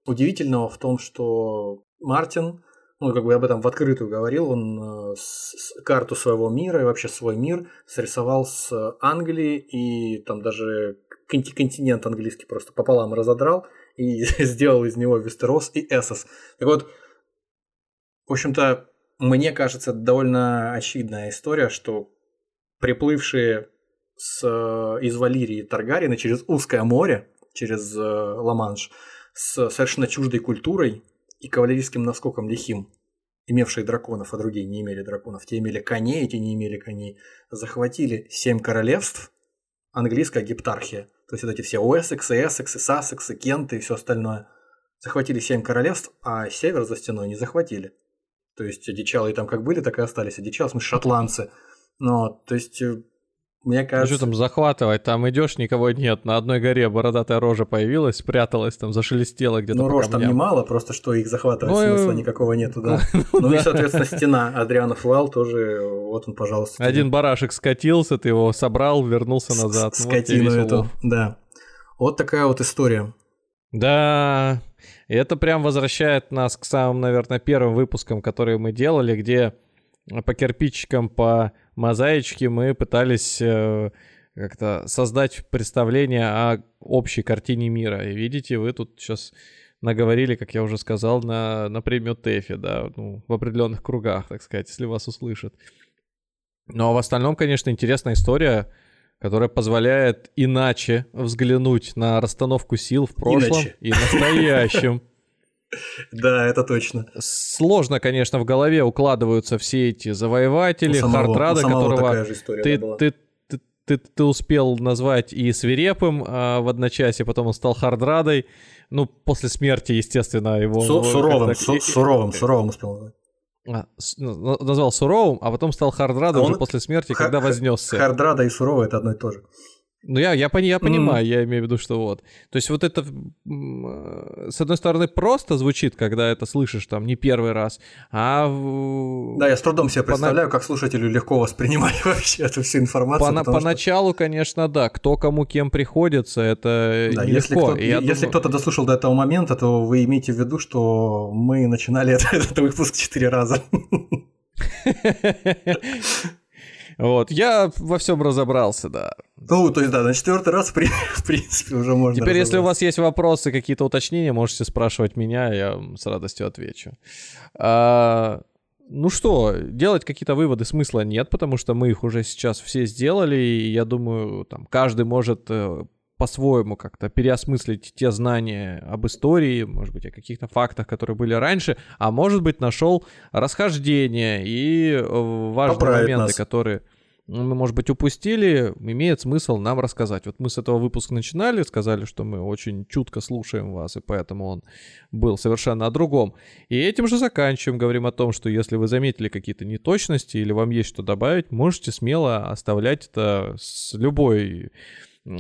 удивительного в том, что Мартин, ну, как бы об этом в открытую говорил, он э, с, с, карту своего мира и вообще свой мир срисовал с Англии и там даже континент английский просто пополам разодрал и сделал из него Вестерос и Эссос. Так вот, в общем-то, мне кажется, довольно очевидная история, что приплывшие с, из Валирии Таргарины через узкое море, через э, Ла-Манш, с совершенно чуждой культурой и кавалерийским наскоком лихим, имевшие драконов, а другие не имели драконов, те имели коней, эти не имели коней, захватили семь королевств, английская гептархия, то есть вот эти все Уэссексы, Эссексы, Сассексы, Кенты и все остальное, захватили семь королевств, а север за стеной не захватили. То есть одичалые там как были, так и остались. Одичалые, в смысле, шотландцы. Но, то есть, э, мне кажется... Ну что там захватывать? Там идешь, никого нет. На одной горе бородатая рожа появилась, спряталась, там зашелестела где-то Ну, рож там немало, просто что их захватывать ну, смысла никакого нету, да. Ну и, соответственно, стена Адрианов вал тоже, вот он, пожалуйста. Один барашек скатился, ты его собрал, вернулся назад. Скотину эту, да. Вот такая вот история. Да, и это прям возвращает нас к самым, наверное, первым выпускам, которые мы делали, где по кирпичикам, по мозаичке мы пытались э, как-то создать представление о общей картине мира. И видите, вы тут сейчас наговорили, как я уже сказал, на, на премию ТЭФИ, да, ну, в определенных кругах, так сказать, если вас услышат. Но в остальном, конечно, интересная история которая позволяет иначе взглянуть на расстановку сил в прошлом иначе. и настоящем. Да, это точно. Сложно, конечно, в голове укладываются все эти завоеватели, Хардрада, которого ты, ты, ты, ты, ты успел назвать и свирепым а, в одночасье, потом он стал Хардрадой. Ну, после смерти, естественно, его... Су- суровым, су- суровым, суровым успел назвать. А, ну, назвал суровым, а потом стал Хардрадом а уже после смерти, х- когда вознесся. Хардрада и суровый это одно и то же. Ну, я, я, я понимаю, mm. я имею в виду, что вот. То есть вот это, э, с одной стороны, просто звучит, когда это слышишь там не первый раз, а... Да, я с трудом себе представляю, как слушателю легко воспринимать вообще эту всю информацию. По, поначалу, что... конечно, да, кто кому кем приходится, это да, если легко. Кто, если думаю... кто-то дослушал до этого момента, то вы имеете в виду, что мы начинали этот, этот выпуск четыре раза. Вот, я во всем разобрался, да. Ну, то есть, да, на четвертый раз, в принципе, уже можно Теперь, если у вас есть вопросы, какие-то уточнения, можете спрашивать меня, я с радостью отвечу. А, ну что, делать какие-то выводы смысла нет, потому что мы их уже сейчас все сделали, и я думаю, там каждый может э, по-своему как-то переосмыслить те знания об истории, может быть, о каких-то фактах, которые были раньше, а может быть, нашел расхождение и э, важные Поправить моменты, нас. которые мы, может быть, упустили, имеет смысл нам рассказать. Вот мы с этого выпуска начинали, сказали, что мы очень чутко слушаем вас, и поэтому он был совершенно о другом. И этим же заканчиваем, говорим о том, что если вы заметили какие-то неточности или вам есть что добавить, можете смело оставлять это с любой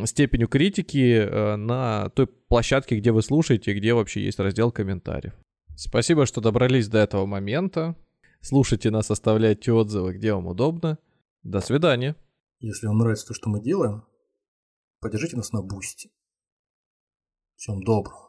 степенью критики э, на той площадке, где вы слушаете, где вообще есть раздел комментариев. Спасибо, что добрались до этого момента. Слушайте нас, оставляйте отзывы, где вам удобно. До свидания. Если вам нравится то, что мы делаем, поддержите нас на бусте. Всем доброго.